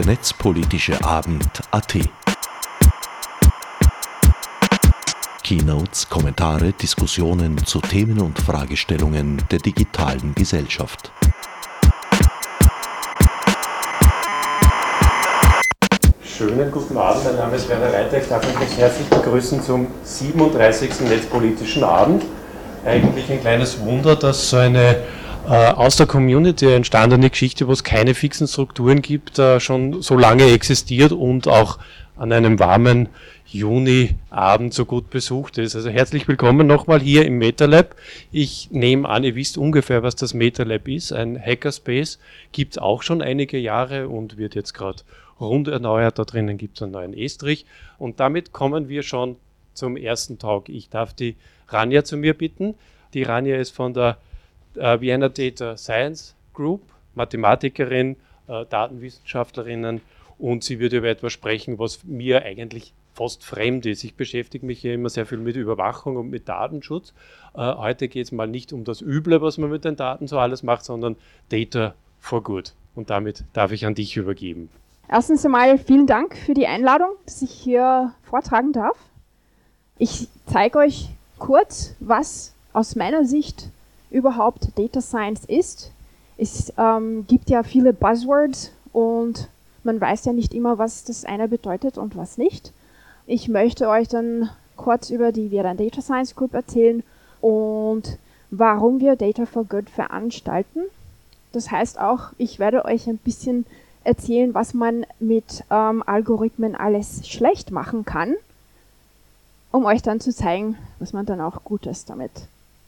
der netzpolitische Abend AT. Keynotes, Kommentare, Diskussionen zu Themen und Fragestellungen der digitalen Gesellschaft. Schönen guten Abend, mein Name ist Werner Reiter. Ich darf euch recht herzlich begrüßen zum 37. Netzpolitischen Abend. Eigentlich ein kleines Wunder, dass so eine aus der Community entstandene Geschichte, wo es keine fixen Strukturen gibt, äh, schon so lange existiert und auch an einem warmen Juni-Abend so gut besucht ist. Also herzlich willkommen nochmal hier im MetaLab. Ich nehme an, ihr wisst ungefähr, was das MetaLab ist. Ein Hackerspace gibt es auch schon einige Jahre und wird jetzt gerade rund erneuert. Da drinnen gibt es einen neuen Estrich. Und damit kommen wir schon zum ersten Talk. Ich darf die Rania zu mir bitten. Die Rania ist von der äh, Vienna Data Science Group, Mathematikerin, äh, Datenwissenschaftlerinnen und sie wird über etwas sprechen, was mir eigentlich fast fremd ist. Ich beschäftige mich ja immer sehr viel mit Überwachung und mit Datenschutz. Äh, heute geht es mal nicht um das Üble, was man mit den Daten so alles macht, sondern Data for Good. Und damit darf ich an dich übergeben. Erstens einmal vielen Dank für die Einladung, dass ich hier vortragen darf. Ich zeige euch kurz, was aus meiner Sicht überhaupt Data Science ist. Es ähm, gibt ja viele Buzzwords und man weiß ja nicht immer, was das eine bedeutet und was nicht. Ich möchte euch dann kurz über die Viran Data Science Group erzählen und warum wir Data for Good veranstalten. Das heißt auch, ich werde euch ein bisschen erzählen, was man mit ähm, Algorithmen alles schlecht machen kann, um euch dann zu zeigen, was man dann auch Gutes damit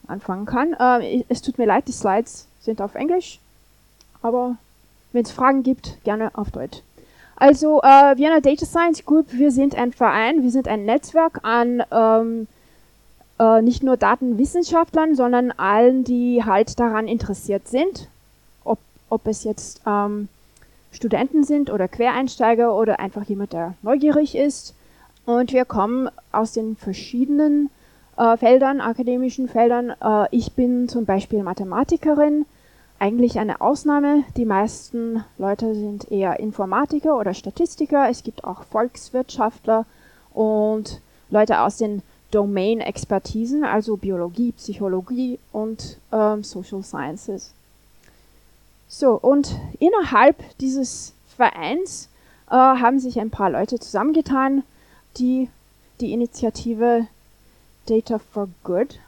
anfangen kann. Äh, es tut mir leid, die Slides sind auf Englisch, aber wenn es Fragen gibt, gerne auf Deutsch. Also äh, Vienna Data Science Group, wir sind ein Verein, wir sind ein Netzwerk an ähm, äh, nicht nur Datenwissenschaftlern, sondern allen, die halt daran interessiert sind, ob, ob es jetzt ähm, Studenten sind oder Quereinsteiger oder einfach jemand, der neugierig ist. Und wir kommen aus den verschiedenen äh, Feldern, akademischen Feldern. Äh, ich bin zum Beispiel Mathematikerin, eigentlich eine Ausnahme. Die meisten Leute sind eher Informatiker oder Statistiker. Es gibt auch Volkswirtschaftler und Leute aus den Domain-Expertisen, also Biologie, Psychologie und ähm, Social Sciences. So, und innerhalb dieses Vereins äh, haben sich ein paar Leute zusammengetan, die die Initiative Data for Good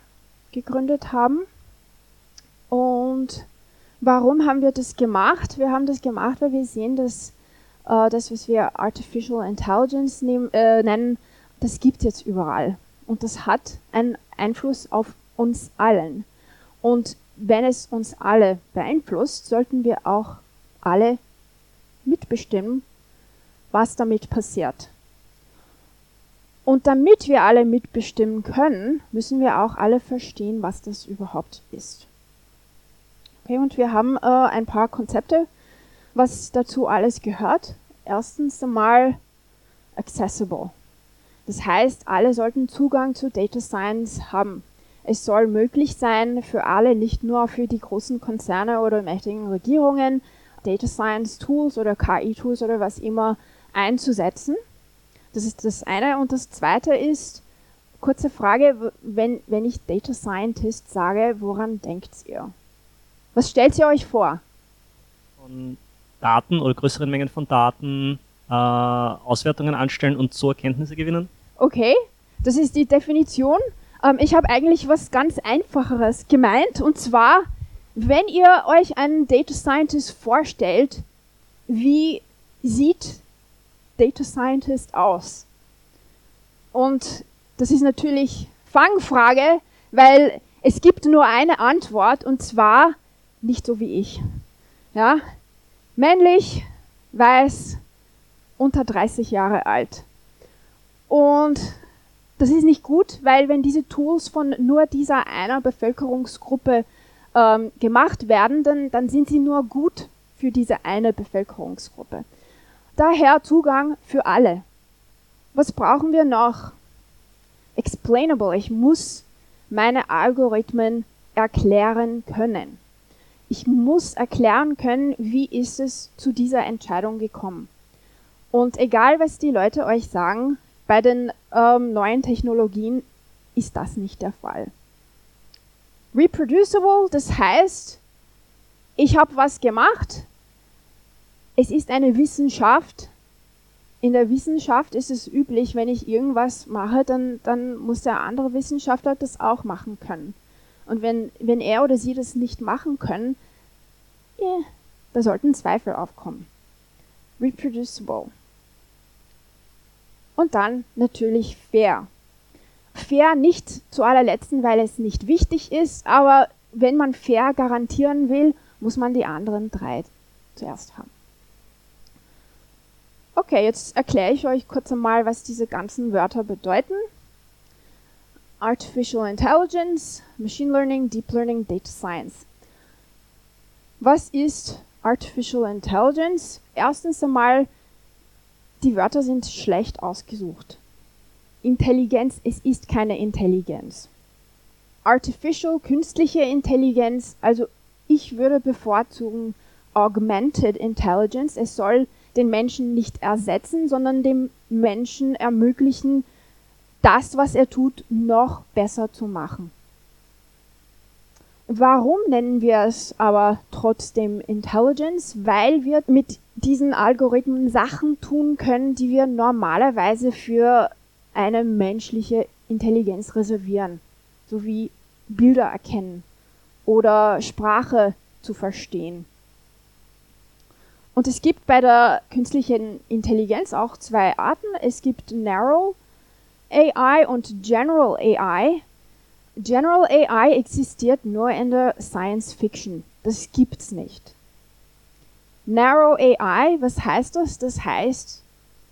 gegründet haben. Und warum haben wir das gemacht? Wir haben das gemacht, weil wir sehen, dass äh, das, was wir Artificial Intelligence nehm, äh, nennen, das gibt es jetzt überall. Und das hat einen Einfluss auf uns allen. Und wenn es uns alle beeinflusst, sollten wir auch alle mitbestimmen, was damit passiert. Und damit wir alle mitbestimmen können, müssen wir auch alle verstehen, was das überhaupt ist. Okay, und wir haben äh, ein paar Konzepte, was dazu alles gehört. Erstens einmal accessible. Das heißt, alle sollten Zugang zu Data Science haben. Es soll möglich sein für alle, nicht nur für die großen Konzerne oder mächtigen Regierungen, Data Science Tools oder KI Tools oder was immer einzusetzen. Das ist das eine. Und das zweite ist, kurze Frage, wenn, wenn ich Data Scientist sage, woran denkt ihr? Was stellt ihr euch vor? Von Daten oder größeren Mengen von Daten äh, Auswertungen anstellen und so Erkenntnisse gewinnen? Okay, das ist die Definition. Ähm, ich habe eigentlich was ganz Einfacheres gemeint. Und zwar, wenn ihr euch einen Data Scientist vorstellt, wie sieht Data Scientist aus? Und das ist natürlich Fangfrage, weil es gibt nur eine Antwort und zwar nicht so wie ich. Ja? Männlich, weiß, unter 30 Jahre alt. Und das ist nicht gut, weil wenn diese Tools von nur dieser einer Bevölkerungsgruppe ähm, gemacht werden, dann, dann sind sie nur gut für diese eine Bevölkerungsgruppe. Daher Zugang für alle. Was brauchen wir noch? Explainable. Ich muss meine Algorithmen erklären können. Ich muss erklären können, wie ist es zu dieser Entscheidung gekommen. Und egal, was die Leute euch sagen, bei den ähm, neuen Technologien ist das nicht der Fall. Reproducible, das heißt, ich habe was gemacht, es ist eine Wissenschaft. In der Wissenschaft ist es üblich, wenn ich irgendwas mache, dann, dann muss der andere Wissenschaftler das auch machen können. Und wenn, wenn er oder sie das nicht machen können, yeah, da sollten Zweifel aufkommen. Reproducible. Und dann natürlich fair. Fair nicht zu allerletzten, weil es nicht wichtig ist, aber wenn man fair garantieren will, muss man die anderen drei zuerst haben. Okay, jetzt erkläre ich euch kurz einmal, was diese ganzen Wörter bedeuten. Artificial Intelligence, Machine Learning, Deep Learning, Data Science. Was ist Artificial Intelligence? Erstens einmal die Wörter sind schlecht ausgesucht. Intelligenz, es ist keine Intelligenz. Artificial, künstliche Intelligenz, also ich würde bevorzugen Augmented Intelligence. Es soll den Menschen nicht ersetzen, sondern dem Menschen ermöglichen, das, was er tut, noch besser zu machen. Warum nennen wir es aber trotzdem Intelligence? Weil wir mit diesen Algorithmen Sachen tun können, die wir normalerweise für eine menschliche Intelligenz reservieren, so wie Bilder erkennen oder Sprache zu verstehen. Und es gibt bei der künstlichen Intelligenz auch zwei Arten. Es gibt Narrow AI und General AI. General AI existiert nur in der Science Fiction. Das gibt's nicht. Narrow AI, was heißt das? Das heißt,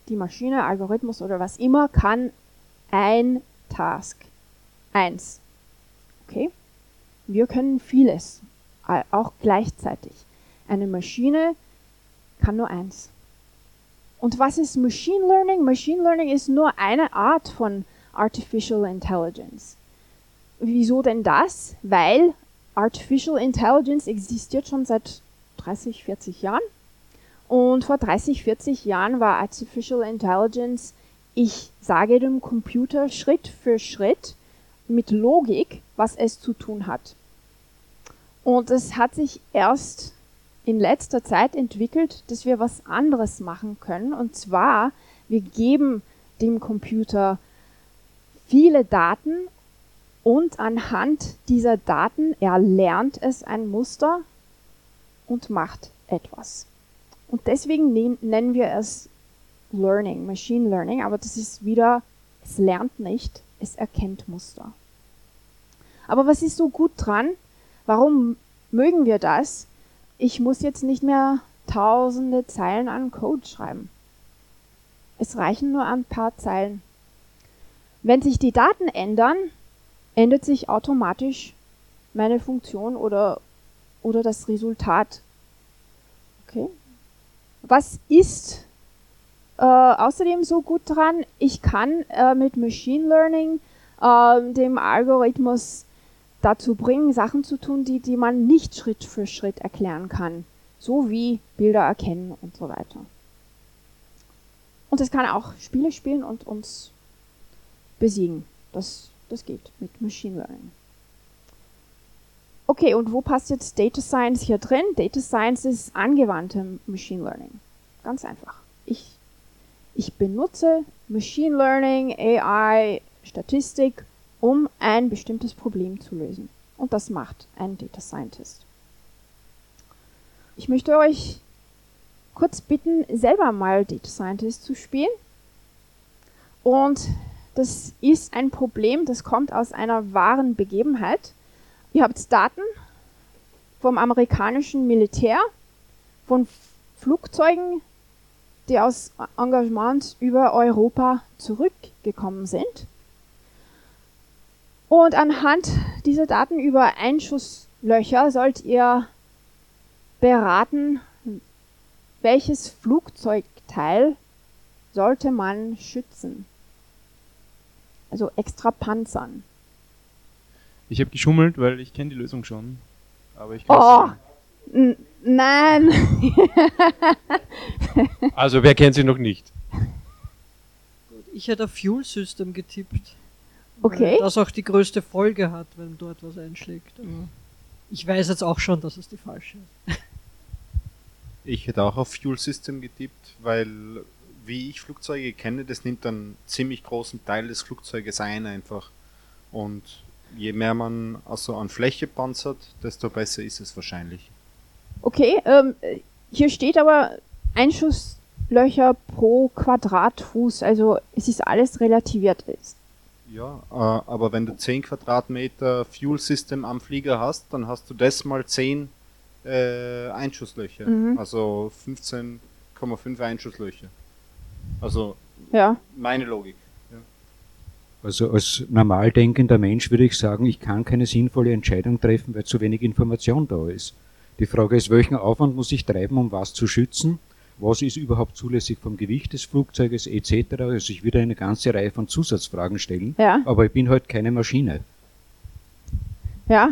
die Maschine, Algorithmus oder was immer kann ein Task. Eins. Okay? Wir können vieles, auch gleichzeitig. Eine Maschine kann nur eins. Und was ist Machine Learning? Machine Learning ist nur eine Art von Artificial Intelligence. Wieso denn das? Weil Artificial Intelligence existiert schon seit 30, 40 Jahren. Und vor 30, 40 Jahren war Artificial Intelligence, ich sage dem Computer Schritt für Schritt mit Logik, was es zu tun hat. Und es hat sich erst in letzter Zeit entwickelt, dass wir was anderes machen können. Und zwar, wir geben dem Computer viele Daten und anhand dieser Daten erlernt es ein Muster und macht etwas. Und deswegen nennen wir es Learning, Machine Learning, aber das ist wieder, es lernt nicht, es erkennt Muster. Aber was ist so gut dran? Warum mögen wir das? Ich muss jetzt nicht mehr tausende Zeilen an Code schreiben. Es reichen nur ein paar Zeilen. Wenn sich die Daten ändern, ändert sich automatisch meine Funktion oder, oder das Resultat. Okay? Was ist äh, außerdem so gut dran? Ich kann äh, mit Machine Learning äh, dem Algorithmus dazu bringen, Sachen zu tun, die, die man nicht Schritt für Schritt erklären kann. So wie Bilder erkennen und so weiter. Und es kann auch Spiele spielen und uns besiegen. Das, das geht mit Machine Learning. Okay, und wo passt jetzt Data Science hier drin? Data Science ist angewandte Machine Learning. Ganz einfach. Ich, ich benutze Machine Learning, AI, Statistik, um ein bestimmtes Problem zu lösen. Und das macht ein Data Scientist. Ich möchte euch kurz bitten, selber mal Data Scientist zu spielen. Und das ist ein Problem, das kommt aus einer wahren Begebenheit. Ihr habt Daten vom amerikanischen Militär, von Flugzeugen, die aus Engagements über Europa zurückgekommen sind. Und anhand dieser Daten über Einschusslöcher sollt ihr beraten, welches Flugzeugteil sollte man schützen. Also extra panzern. Ich habe geschummelt, weil ich kenne die Lösung schon. Aber ich kann oh, Nein. also wer kennt sie noch nicht? Ich hätte auf Fuel System getippt. Okay. das auch die größte Folge hat, wenn dort was einschlägt. Aber ich weiß jetzt auch schon, dass es die falsche ist. Ich hätte auch auf Fuel System getippt, weil wie ich Flugzeuge kenne, das nimmt einen ziemlich großen Teil des Flugzeuges ein einfach. Und je mehr man also an Fläche panzert, desto besser ist es wahrscheinlich. Okay, ähm, hier steht aber Einschusslöcher pro Quadratfuß, also es ist alles relativiert ist. Ja, äh, aber wenn du 10 Quadratmeter Fuel System am Flieger hast, dann hast du das mal 10 äh, Einschusslöcher. Mhm. Also 15,5 Einschusslöcher. Also Ja. meine Logik. Also als normal denkender Mensch würde ich sagen, ich kann keine sinnvolle Entscheidung treffen, weil zu wenig Information da ist. Die Frage ist, welchen Aufwand muss ich treiben, um was zu schützen? Was ist überhaupt zulässig vom Gewicht des Flugzeuges etc.? Also ich würde eine ganze Reihe von Zusatzfragen stellen, Ja. aber ich bin halt keine Maschine. Ja.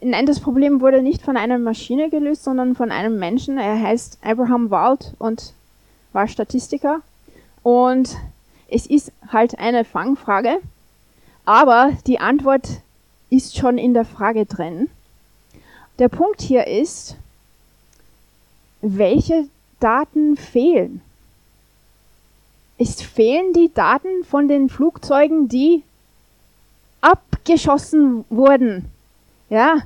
Nein, das Problem wurde nicht von einer Maschine gelöst, sondern von einem Menschen. Er heißt Abraham Wald und war Statistiker. Und es ist halt eine Fangfrage, aber die Antwort ist schon in der Frage drin. Der Punkt hier ist, welche Daten fehlen? Es fehlen die Daten von den Flugzeugen, die abgeschossen wurden. Ja,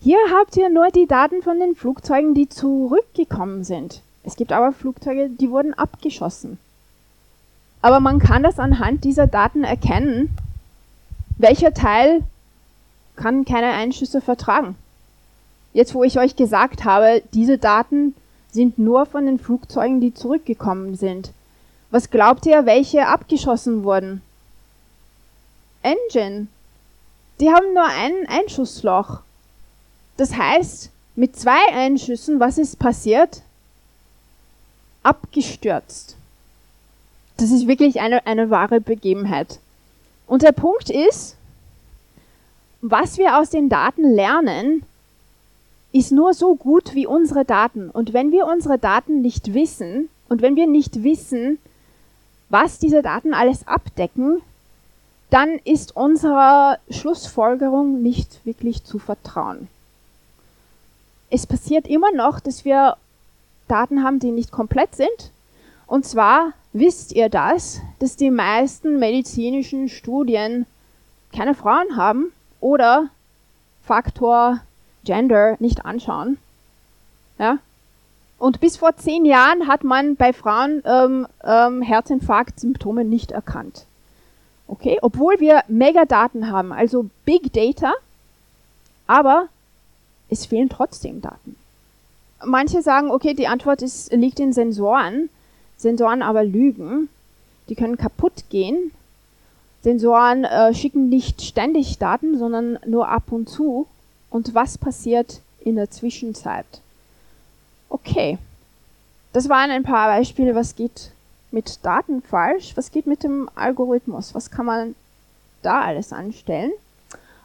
hier habt ihr nur die Daten von den Flugzeugen, die zurückgekommen sind. Es gibt aber Flugzeuge, die wurden abgeschossen. Aber man kann das anhand dieser Daten erkennen, welcher Teil kann keine Einschüsse vertragen. Jetzt, wo ich euch gesagt habe, diese Daten sind nur von den Flugzeugen, die zurückgekommen sind. Was glaubt ihr, welche abgeschossen wurden? Engine. Die haben nur ein Einschussloch. Das heißt, mit zwei Einschüssen, was ist passiert? Abgestürzt. Das ist wirklich eine, eine wahre Begebenheit. Und der Punkt ist, was wir aus den Daten lernen, ist nur so gut wie unsere Daten. Und wenn wir unsere Daten nicht wissen und wenn wir nicht wissen, was diese Daten alles abdecken, dann ist unserer Schlussfolgerung nicht wirklich zu vertrauen. Es passiert immer noch, dass wir Daten haben, die nicht komplett sind. Und zwar wisst ihr das, dass die meisten medizinischen Studien keine Frauen haben oder Faktor Gender nicht anschauen. Ja? Und bis vor zehn Jahren hat man bei Frauen ähm, ähm, Herzinfarkt-Symptome nicht erkannt. Okay, obwohl wir Megadaten haben, also Big Data, aber es fehlen trotzdem Daten. Manche sagen, okay, die Antwort ist, liegt in Sensoren, Sensoren aber lügen, die können kaputt gehen. Sensoren äh, schicken nicht ständig Daten, sondern nur ab und zu. Und was passiert in der Zwischenzeit? Okay, das waren ein paar Beispiele, was geht mit Daten falsch, was geht mit dem Algorithmus, was kann man da alles anstellen.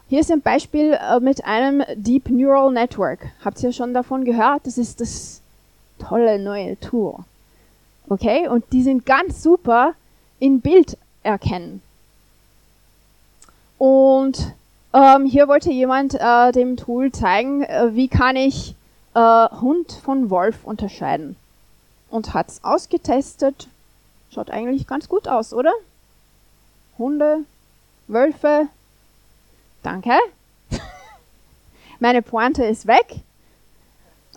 Hier ist ein Beispiel äh, mit einem Deep Neural Network. Habt ihr schon davon gehört? Das ist das tolle neue Tool. Okay, und die sind ganz super in Bild erkennen. Und ähm, hier wollte jemand äh, dem Tool zeigen, äh, wie kann ich äh, Hund von Wolf unterscheiden. Und hat es ausgetestet. Schaut eigentlich ganz gut aus, oder? Hunde, Wölfe. Danke. Meine Pointe ist weg.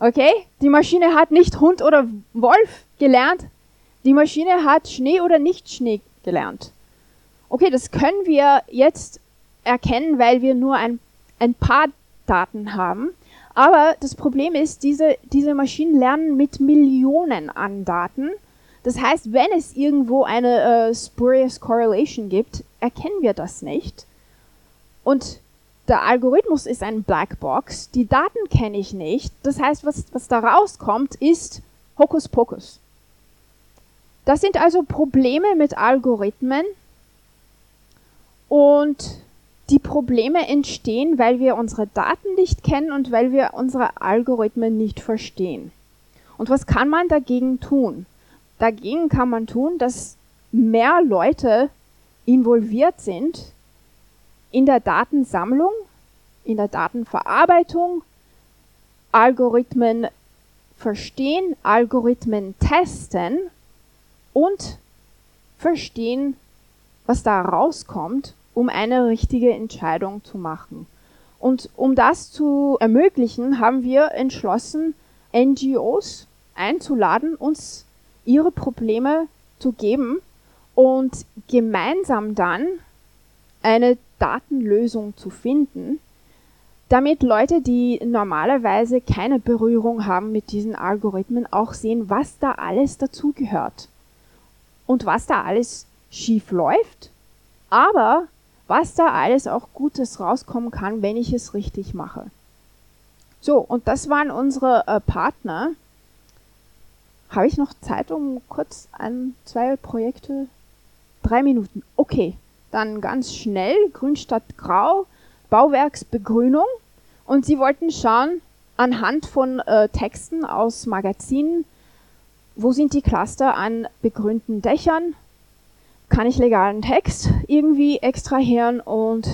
Okay, die Maschine hat nicht Hund oder Wolf gelernt. Die Maschine hat Schnee oder nicht Schnee gelernt. Okay, das können wir jetzt erkennen, weil wir nur ein, ein paar Daten haben. Aber das Problem ist, diese, diese Maschinen lernen mit Millionen an Daten. Das heißt, wenn es irgendwo eine äh, spurious correlation gibt, erkennen wir das nicht. Und der Algorithmus ist ein Blackbox. Die Daten kenne ich nicht. Das heißt, was, was da rauskommt, ist Hokuspokus. Das sind also Probleme mit Algorithmen. Und die Probleme entstehen, weil wir unsere Daten nicht kennen und weil wir unsere Algorithmen nicht verstehen. Und was kann man dagegen tun? Dagegen kann man tun, dass mehr Leute involviert sind in der Datensammlung, in der Datenverarbeitung, Algorithmen verstehen, Algorithmen testen und verstehen, was da rauskommt, um eine richtige Entscheidung zu machen. Und um das zu ermöglichen, haben wir entschlossen, NGOs einzuladen, uns ihre Probleme zu geben und gemeinsam dann eine Datenlösung zu finden, damit Leute, die normalerweise keine Berührung haben mit diesen Algorithmen, auch sehen, was da alles dazugehört und was da alles schief läuft, aber was da alles auch Gutes rauskommen kann, wenn ich es richtig mache. So, und das waren unsere äh, Partner. Habe ich noch Zeit, um kurz ein, zwei Projekte? Drei Minuten. Okay, dann ganz schnell. Grünstadt Grau, Bauwerksbegrünung. Und sie wollten schauen, anhand von äh, Texten aus Magazinen, wo sind die Cluster an begrünten Dächern? Kann ich legalen Text irgendwie extrahieren? Und,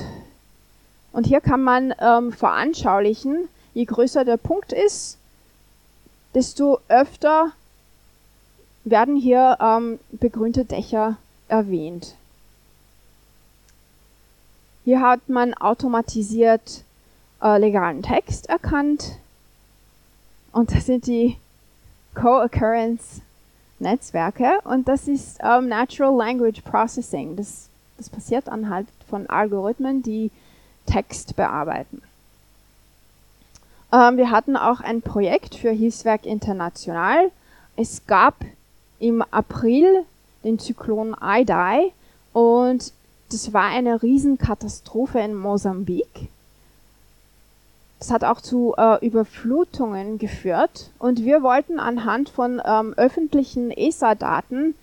und hier kann man ähm, veranschaulichen, je größer der Punkt ist, desto öfter werden hier ähm, begrünte Dächer erwähnt. Hier hat man automatisiert äh, legalen Text erkannt und das sind die Co-Occurrence Netzwerke und das ist ähm, Natural Language Processing. Das, das passiert anhand von Algorithmen, die Text bearbeiten. Ähm, wir hatten auch ein Projekt für Hilfswerk International. Es gab im April den Zyklon Idai und das war eine Riesenkatastrophe in Mosambik. Das hat auch zu äh, Überflutungen geführt und wir wollten anhand von ähm, öffentlichen ESA-Daten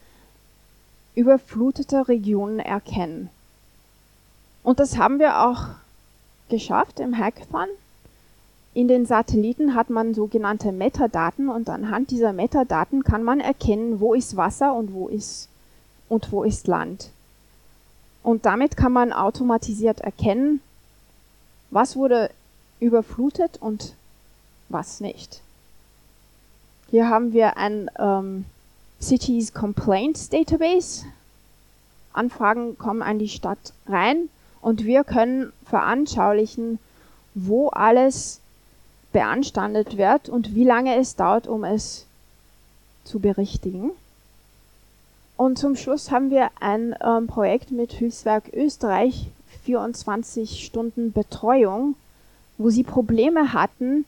überflutete Regionen erkennen. Und das haben wir auch geschafft im Hackathon. In den Satelliten hat man sogenannte Metadaten und anhand dieser Metadaten kann man erkennen, wo ist Wasser und wo ist und wo ist Land. Und damit kann man automatisiert erkennen, was wurde überflutet und was nicht. Hier haben wir ein ähm, Cities Complaints Database. Anfragen kommen an die Stadt rein und wir können veranschaulichen, wo alles beanstandet wird und wie lange es dauert, um es zu berichtigen. Und zum Schluss haben wir ein ähm, Projekt mit Hilfswerk Österreich, 24 Stunden Betreuung, wo sie Probleme hatten,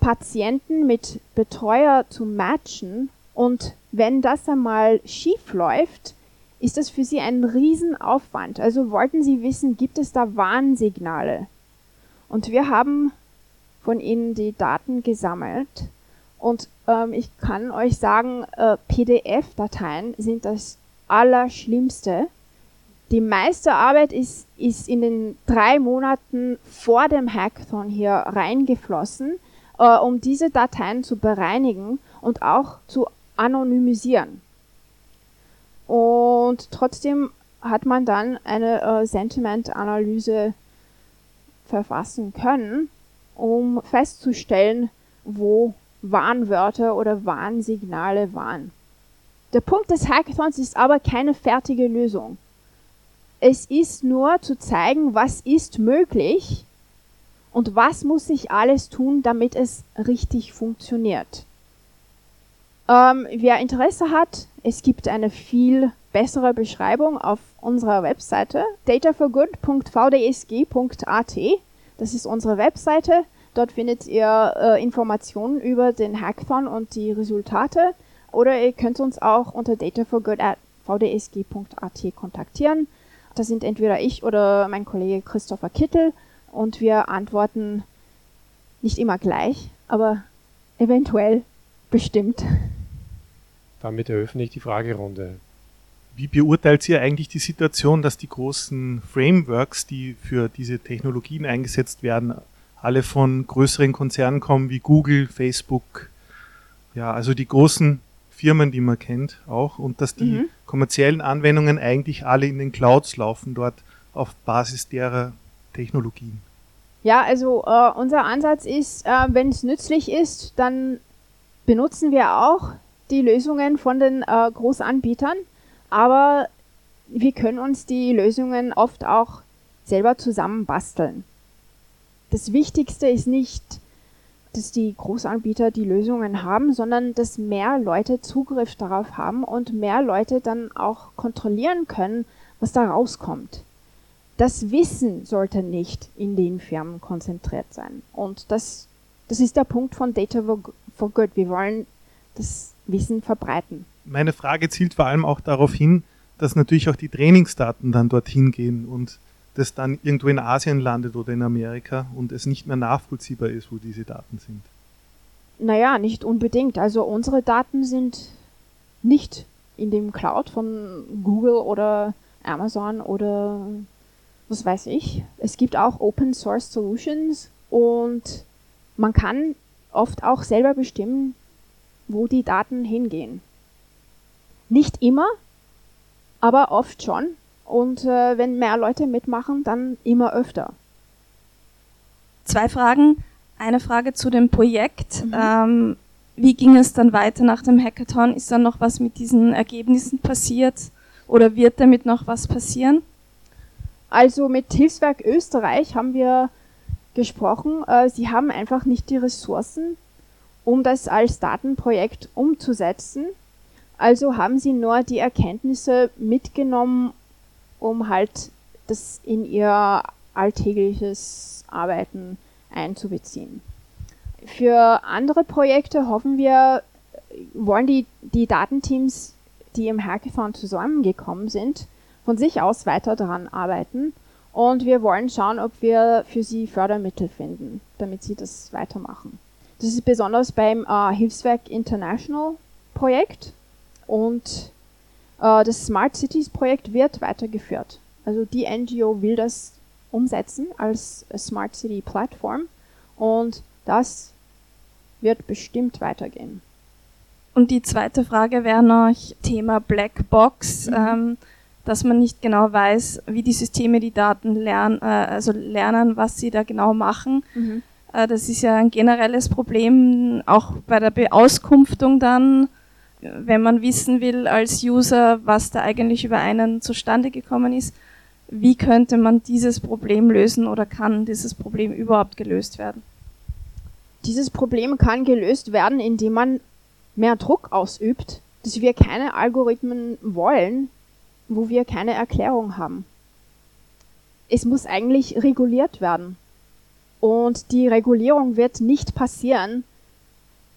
Patienten mit Betreuer zu matchen. Und wenn das einmal schief läuft, ist das für sie ein Riesenaufwand. Also wollten sie wissen, gibt es da Warnsignale? Und wir haben von ihnen die Daten gesammelt. Und ähm, ich kann euch sagen, äh, PDF-Dateien sind das Allerschlimmste. Die meiste Arbeit ist, ist in den drei Monaten vor dem Hackathon hier reingeflossen, äh, um diese Dateien zu bereinigen und auch zu anonymisieren. Und trotzdem hat man dann eine äh, Sentiment-Analyse verfassen können um festzustellen, wo Warnwörter oder Warnsignale waren. Der Punkt des Hackathons ist aber keine fertige Lösung. Es ist nur zu zeigen, was ist möglich und was muss ich alles tun, damit es richtig funktioniert. Ähm, wer Interesse hat, es gibt eine viel bessere Beschreibung auf unserer Webseite dataforgood.vdsg.at. Das ist unsere Webseite. Dort findet ihr äh, Informationen über den Hackathon und die Resultate. Oder ihr könnt uns auch unter dataforgood.vdsg.at kontaktieren. Das sind entweder ich oder mein Kollege Christopher Kittel und wir antworten nicht immer gleich, aber eventuell bestimmt. Damit eröffne ich die Fragerunde. Wie beurteilt ihr eigentlich die Situation, dass die großen Frameworks, die für diese Technologien eingesetzt werden, alle von größeren Konzernen kommen wie Google, Facebook, ja, also die großen Firmen, die man kennt auch, und dass die mhm. kommerziellen Anwendungen eigentlich alle in den Clouds laufen, dort auf Basis derer Technologien. Ja, also äh, unser Ansatz ist, äh, wenn es nützlich ist, dann benutzen wir auch die Lösungen von den äh, Großanbietern, aber wir können uns die Lösungen oft auch selber zusammenbasteln. Das Wichtigste ist nicht, dass die Großanbieter die Lösungen haben, sondern dass mehr Leute Zugriff darauf haben und mehr Leute dann auch kontrollieren können, was da rauskommt. Das Wissen sollte nicht in den Firmen konzentriert sein. Und das, das ist der Punkt von Data for Good. Wir wollen das Wissen verbreiten. Meine Frage zielt vor allem auch darauf hin, dass natürlich auch die Trainingsdaten dann dorthin gehen und das dann irgendwo in Asien landet oder in Amerika und es nicht mehr nachvollziehbar ist, wo diese Daten sind? Naja, nicht unbedingt. Also unsere Daten sind nicht in dem Cloud von Google oder Amazon oder was weiß ich. Es gibt auch Open Source Solutions und man kann oft auch selber bestimmen, wo die Daten hingehen. Nicht immer, aber oft schon. Und äh, wenn mehr Leute mitmachen, dann immer öfter. Zwei Fragen. Eine Frage zu dem Projekt. Mhm. Ähm, wie ging es dann weiter nach dem Hackathon? Ist dann noch was mit diesen Ergebnissen passiert oder wird damit noch was passieren? Also mit Hilfswerk Österreich haben wir gesprochen. Äh, sie haben einfach nicht die Ressourcen, um das als Datenprojekt umzusetzen. Also haben sie nur die Erkenntnisse mitgenommen um halt das in ihr alltägliches Arbeiten einzubeziehen. Für andere Projekte hoffen wir, wollen die, die Datenteams, die im Hackathon zusammengekommen sind, von sich aus weiter daran arbeiten und wir wollen schauen, ob wir für sie Fördermittel finden, damit sie das weitermachen. Das ist besonders beim äh, Hilfswerk International Projekt und das Smart Cities Projekt wird weitergeführt. Also die NGO will das umsetzen als Smart City Plattform und das wird bestimmt weitergehen. Und die zweite Frage wäre noch Thema Blackbox, mhm. ähm, dass man nicht genau weiß, wie die Systeme die Daten lernen, äh, also lernen, was sie da genau machen. Mhm. Äh, das ist ja ein generelles Problem, auch bei der Beauskunftung dann wenn man wissen will als User, was da eigentlich über einen zustande gekommen ist, wie könnte man dieses Problem lösen oder kann dieses Problem überhaupt gelöst werden? Dieses Problem kann gelöst werden, indem man mehr Druck ausübt, dass wir keine Algorithmen wollen, wo wir keine Erklärung haben. Es muss eigentlich reguliert werden. Und die Regulierung wird nicht passieren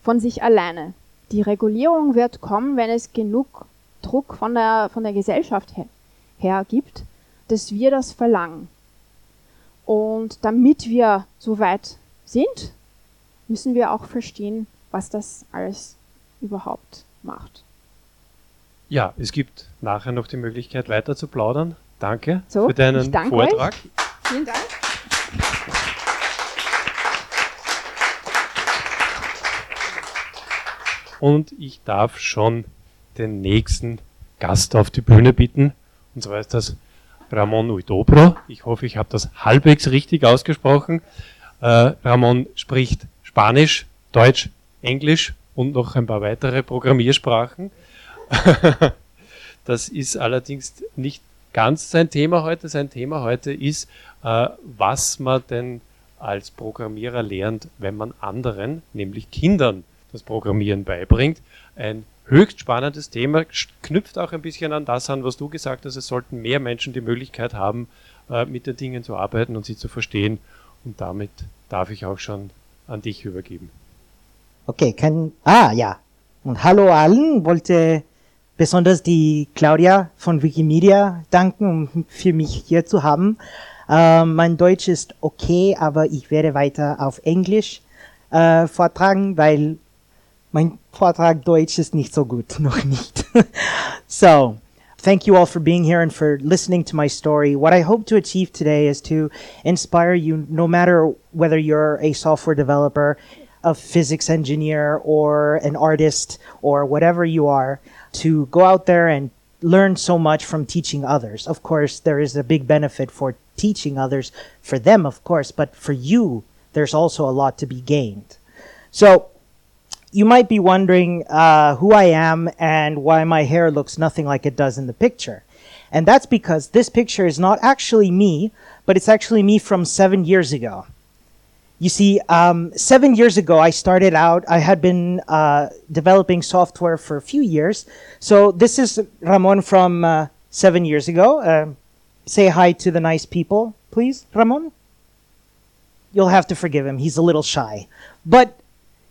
von sich alleine die Regulierung wird kommen, wenn es genug Druck von der, von der Gesellschaft her, her gibt, dass wir das verlangen. Und damit wir so weit sind, müssen wir auch verstehen, was das alles überhaupt macht. Ja, es gibt nachher noch die Möglichkeit weiter zu plaudern. Danke so, für deinen Vortrag. Euch. Vielen Dank. Und ich darf schon den nächsten Gast auf die Bühne bitten. Und zwar ist das Ramon Uidobro. Ich hoffe, ich habe das halbwegs richtig ausgesprochen. Äh, Ramon spricht Spanisch, Deutsch, Englisch und noch ein paar weitere Programmiersprachen. das ist allerdings nicht ganz sein Thema heute. Sein Thema heute ist, äh, was man denn als Programmierer lernt, wenn man anderen, nämlich Kindern, das Programmieren beibringt. Ein höchst spannendes Thema, knüpft auch ein bisschen an das an, was du gesagt hast. Es sollten mehr Menschen die Möglichkeit haben, äh, mit den Dingen zu arbeiten und sie zu verstehen. Und damit darf ich auch schon an dich übergeben. Okay, kann, ah, ja. Und hallo allen, wollte besonders die Claudia von Wikimedia danken, um für mich hier zu haben. Äh, mein Deutsch ist okay, aber ich werde weiter auf Englisch äh, vortragen, weil mein Vortrag Deutsch ist nicht so gut, noch nicht. so, thank you all for being here and for listening to my story. What I hope to achieve today is to inspire you, no matter whether you're a software developer, a physics engineer, or an artist, or whatever you are, to go out there and learn so much from teaching others. Of course, there is a big benefit for teaching others, for them, of course, but for you, there's also a lot to be gained. So, you might be wondering uh, who I am and why my hair looks nothing like it does in the picture. And that's because this picture is not actually me, but it's actually me from seven years ago. You see, um, seven years ago, I started out, I had been uh, developing software for a few years. So this is Ramon from uh, seven years ago. Uh, say hi to the nice people, please, Ramon. You'll have to forgive him, he's a little shy. But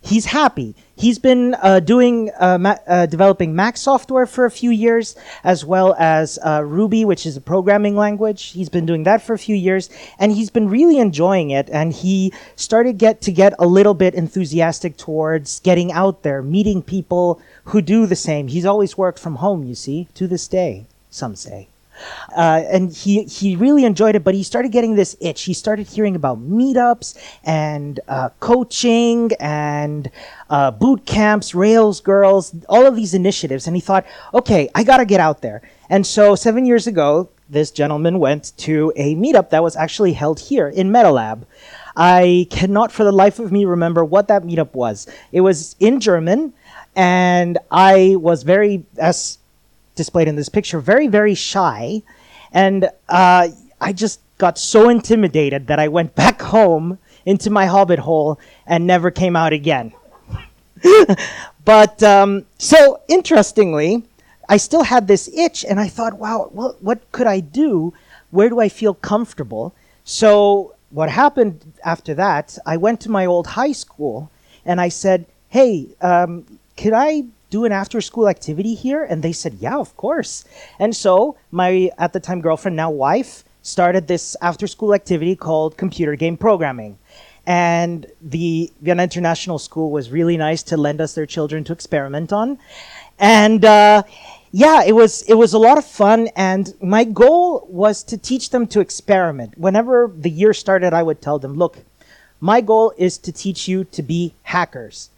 he's happy. He's been uh, doing uh, ma- uh, developing Mac software for a few years, as well as uh, Ruby, which is a programming language. He's been doing that for a few years, and he's been really enjoying it. And he started get to get a little bit enthusiastic towards getting out there, meeting people who do the same. He's always worked from home, you see, to this day. Some say. Uh, and he he really enjoyed it, but he started getting this itch. He started hearing about meetups and uh, coaching and uh, boot camps, Rails girls, all of these initiatives, and he thought, okay, I got to get out there. And so seven years ago, this gentleman went to a meetup that was actually held here in MetaLab. I cannot for the life of me remember what that meetup was. It was in German, and I was very, as displayed in this picture, very, very shy. And uh, I just got so intimidated that I went back home into my hobbit hole and never came out again. but um, so interestingly, I still had this itch, and I thought, wow, well, what could I do? Where do I feel comfortable? So, what happened after that, I went to my old high school and I said, hey, um, could I do an after school activity here? And they said, yeah, of course. And so my, at the time, girlfriend, now wife, started this after school activity called computer game programming. And the Vienna International School was really nice to lend us their children to experiment on. And, uh, yeah, it was it was a lot of fun, and my goal was to teach them to experiment. Whenever the year started, I would tell them, "Look, my goal is to teach you to be hackers,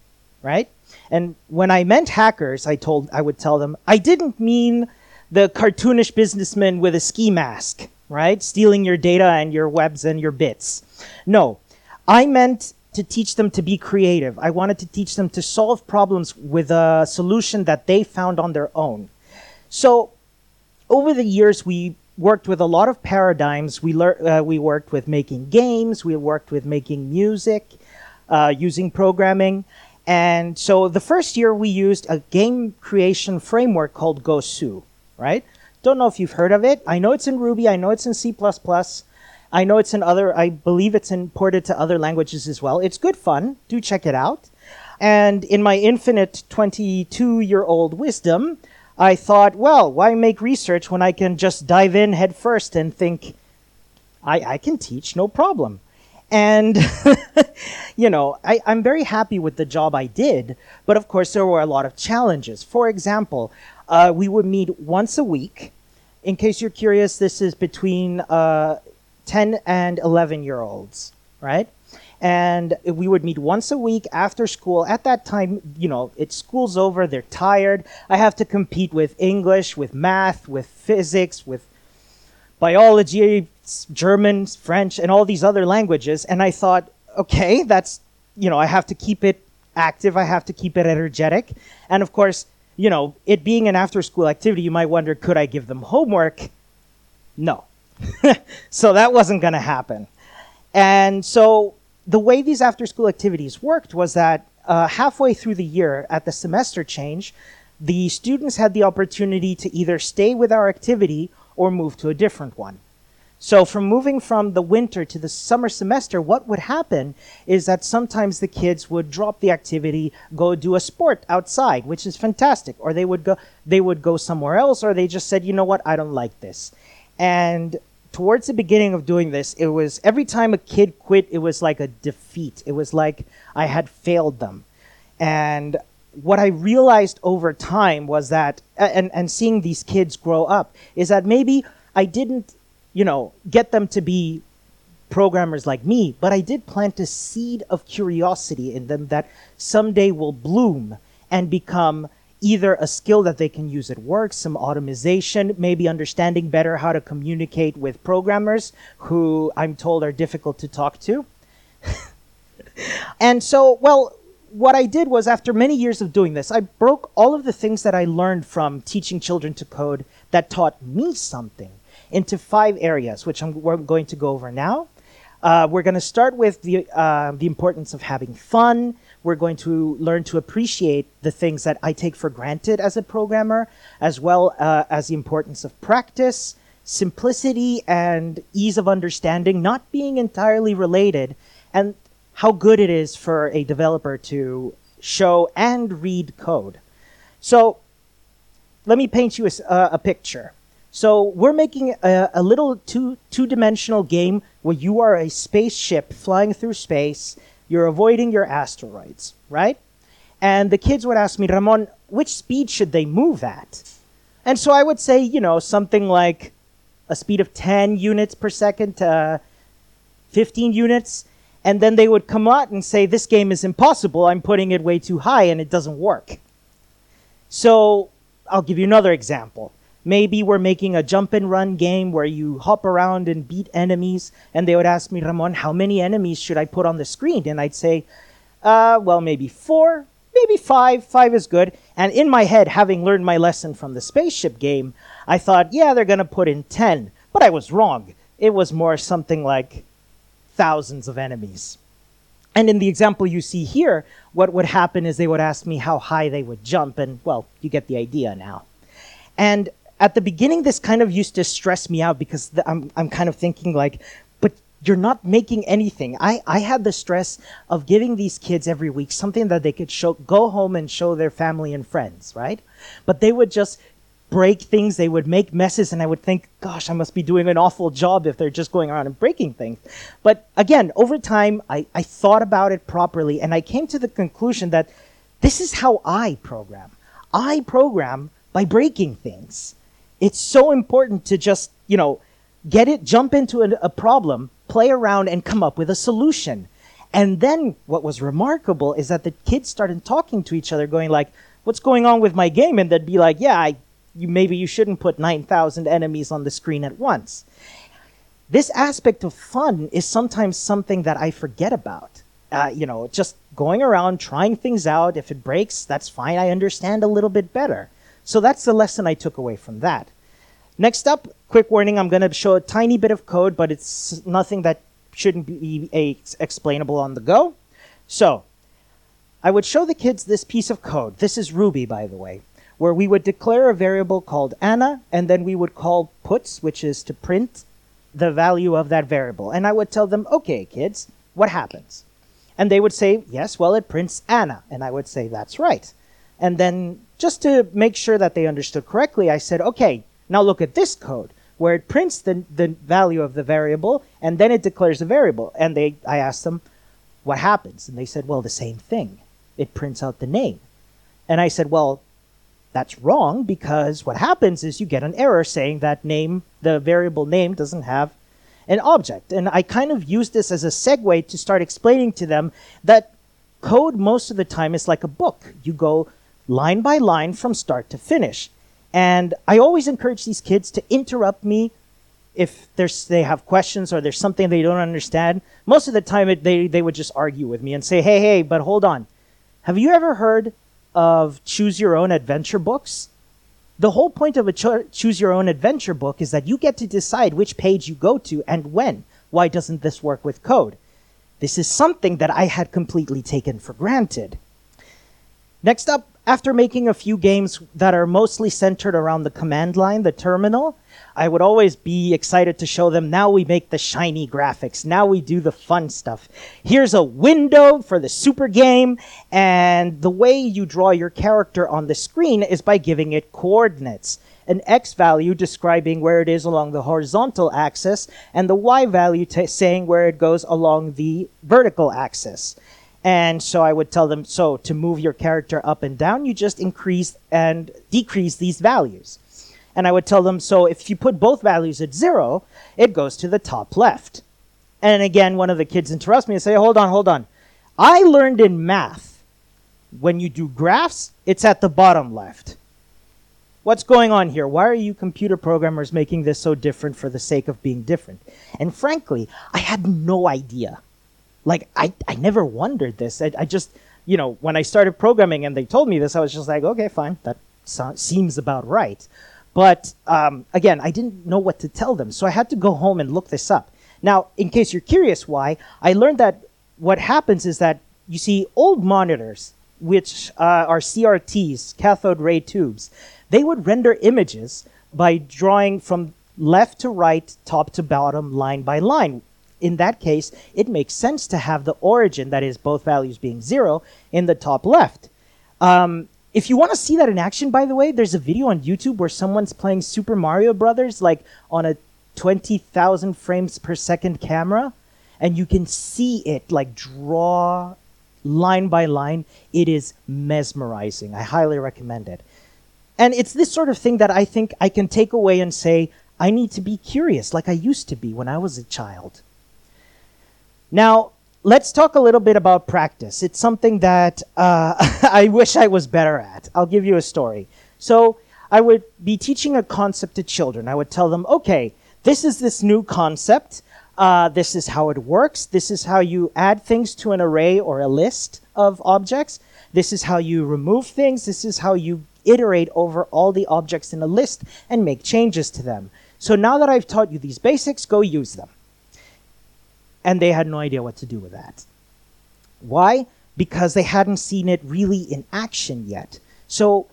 right? And when I meant hackers, I told I would tell them I didn't mean the cartoonish businessman with a ski mask, right? Stealing your data and your webs and your bits. No, I meant to teach them to be creative. I wanted to teach them to solve problems with a solution that they found on their own. So, over the years, we worked with a lot of paradigms. We, lear- uh, we worked with making games, we worked with making music, uh, using programming. And so the first year we used a game creation framework called Gosu, right? Don't know if you've heard of it. I know it's in Ruby, I know it's in C++. I know it's in other I believe it's imported to other languages as well. It's good fun. Do check it out. And in my infinite 22-year-old wisdom, I thought, well, why make research when I can just dive in headfirst and think I, I can teach, no problem. And, you know, I, I'm very happy with the job I did, but of course there were a lot of challenges. For example, uh, we would meet once a week. In case you're curious, this is between uh, 10 and 11 year olds, right? And we would meet once a week after school. At that time, you know, it's school's over, they're tired. I have to compete with English, with math, with physics, with biology, German, French, and all these other languages. And I thought, okay, that's, you know, I have to keep it active, I have to keep it energetic. And of course, you know, it being an after school activity, you might wonder, could I give them homework? No. so that wasn't going to happen. And so the way these after school activities worked was that uh, halfway through the year at the semester change, the students had the opportunity to either stay with our activity or move to a different one. So, from moving from the winter to the summer semester, what would happen is that sometimes the kids would drop the activity, go do a sport outside, which is fantastic, or they would go they would go somewhere else, or they just said, you know what, I don't like this. And towards the beginning of doing this, it was every time a kid quit, it was like a defeat. It was like I had failed them. And what I realized over time was that, and, and seeing these kids grow up, is that maybe I didn't, you know, get them to be programmers like me, but I did plant a seed of curiosity in them that someday will bloom and become either a skill that they can use at work, some automation, maybe understanding better how to communicate with programmers who I'm told are difficult to talk to. and so, well, what I did was after many years of doing this, I broke all of the things that I learned from teaching children to code that taught me something into five areas, which I'm, going to go over now. Uh, we're going to start with the, uh, the importance of having fun. We're going to learn to appreciate the things that I take for granted as a programmer, as well uh, as the importance of practice, simplicity, and ease of understanding not being entirely related, and how good it is for a developer to show and read code. So let me paint you a, uh, a picture. So we're making a, a little two two dimensional game where you are a spaceship flying through space. You're avoiding your asteroids, right? And the kids would ask me, Ramon, which speed should they move at? And so I would say, you know, something like a speed of 10 units per second to 15 units. And then they would come out and say, this game is impossible. I'm putting it way too high and it doesn't work. So I'll give you another example. Maybe we're making a jump and run game where you hop around and beat enemies. And they would ask me, Ramon, how many enemies should I put on the screen? And I'd say, uh, well, maybe four, maybe five. Five is good. And in my head, having learned my lesson from the spaceship game, I thought, yeah, they're going to put in 10. But I was wrong. It was more something like thousands of enemies. And in the example you see here, what would happen is they would ask me how high they would jump. And, well, you get the idea now. And at the beginning, this kind of used to stress me out because the, I'm, I'm kind of thinking like, but you're not making anything. I, I had the stress of giving these kids every week something that they could show, go home and show their family and friends, right? But they would just break things, they would make messes, and I would think, gosh, I must be doing an awful job if they're just going around and breaking things. But again, over time, I, I thought about it properly, and I came to the conclusion that this is how I program. I program by breaking things it's so important to just, you know, get it, jump into a, a problem, play around, and come up with a solution. And then what was remarkable is that the kids started talking to each other, going like, "What's going on with my game?" And they'd be like, "Yeah, I, you, maybe you shouldn't put nine thousand enemies on the screen at once." This aspect of fun is sometimes something that I forget about. Uh, you know, just going around trying things out. If it breaks, that's fine. I understand a little bit better. So that's the lesson I took away from that. Next up, quick warning, I'm going to show a tiny bit of code, but it's nothing that shouldn't be explainable on the go. So, I would show the kids this piece of code. This is Ruby, by the way, where we would declare a variable called Anna, and then we would call puts, which is to print the value of that variable. And I would tell them, okay, kids, what happens? And they would say, yes, well, it prints Anna. And I would say, that's right. And then just to make sure that they understood correctly, I said, okay, now look at this code where it prints the, the value of the variable and then it declares a variable. And they, I asked them, what happens? And they said, well, the same thing. It prints out the name. And I said, well, that's wrong because what happens is you get an error saying that name, the variable name doesn't have an object. And I kind of use this as a segue to start explaining to them that code most of the time is like a book. You go line by line from start to finish. And I always encourage these kids to interrupt me if there's, they have questions or there's something they don't understand. Most of the time, it, they, they would just argue with me and say, hey, hey, but hold on. Have you ever heard of choose your own adventure books? The whole point of a cho- choose your own adventure book is that you get to decide which page you go to and when. Why doesn't this work with code? This is something that I had completely taken for granted. Next up, after making a few games that are mostly centered around the command line, the terminal, I would always be excited to show them now we make the shiny graphics. Now we do the fun stuff. Here's a window for the super game, and the way you draw your character on the screen is by giving it coordinates. An x value describing where it is along the horizontal axis, and the y value t- saying where it goes along the vertical axis. And so I would tell them, so to move your character up and down, you just increase and decrease these values. And I would tell them, so if you put both values at zero, it goes to the top left. And again, one of the kids interrupts me and say, hold on, hold on. I learned in math, when you do graphs, it's at the bottom left. What's going on here? Why are you computer programmers making this so different for the sake of being different? And frankly, I had no idea. Like, I, I never wondered this. I, I just, you know, when I started programming and they told me this, I was just like, okay, fine, that so- seems about right. But um, again, I didn't know what to tell them. So I had to go home and look this up. Now, in case you're curious why, I learned that what happens is that you see old monitors, which uh, are CRTs, cathode ray tubes, they would render images by drawing from left to right, top to bottom, line by line. In that case, it makes sense to have the origin, that is, both values being zero, in the top left. Um, if you want to see that in action, by the way, there's a video on YouTube where someone's playing Super Mario Brothers, like on a 20,000 frames per second camera, and you can see it like draw line by line. It is mesmerizing. I highly recommend it. And it's this sort of thing that I think I can take away and say, I need to be curious like I used to be when I was a child. Now, let's talk a little bit about practice. It's something that uh, I wish I was better at. I'll give you a story. So, I would be teaching a concept to children. I would tell them, okay, this is this new concept. Uh, this is how it works. This is how you add things to an array or a list of objects. This is how you remove things. This is how you iterate over all the objects in a list and make changes to them. So now that I've taught you these basics, go use them. And they had no idea what to do with that. Why? Because they hadn't seen it really in action yet. So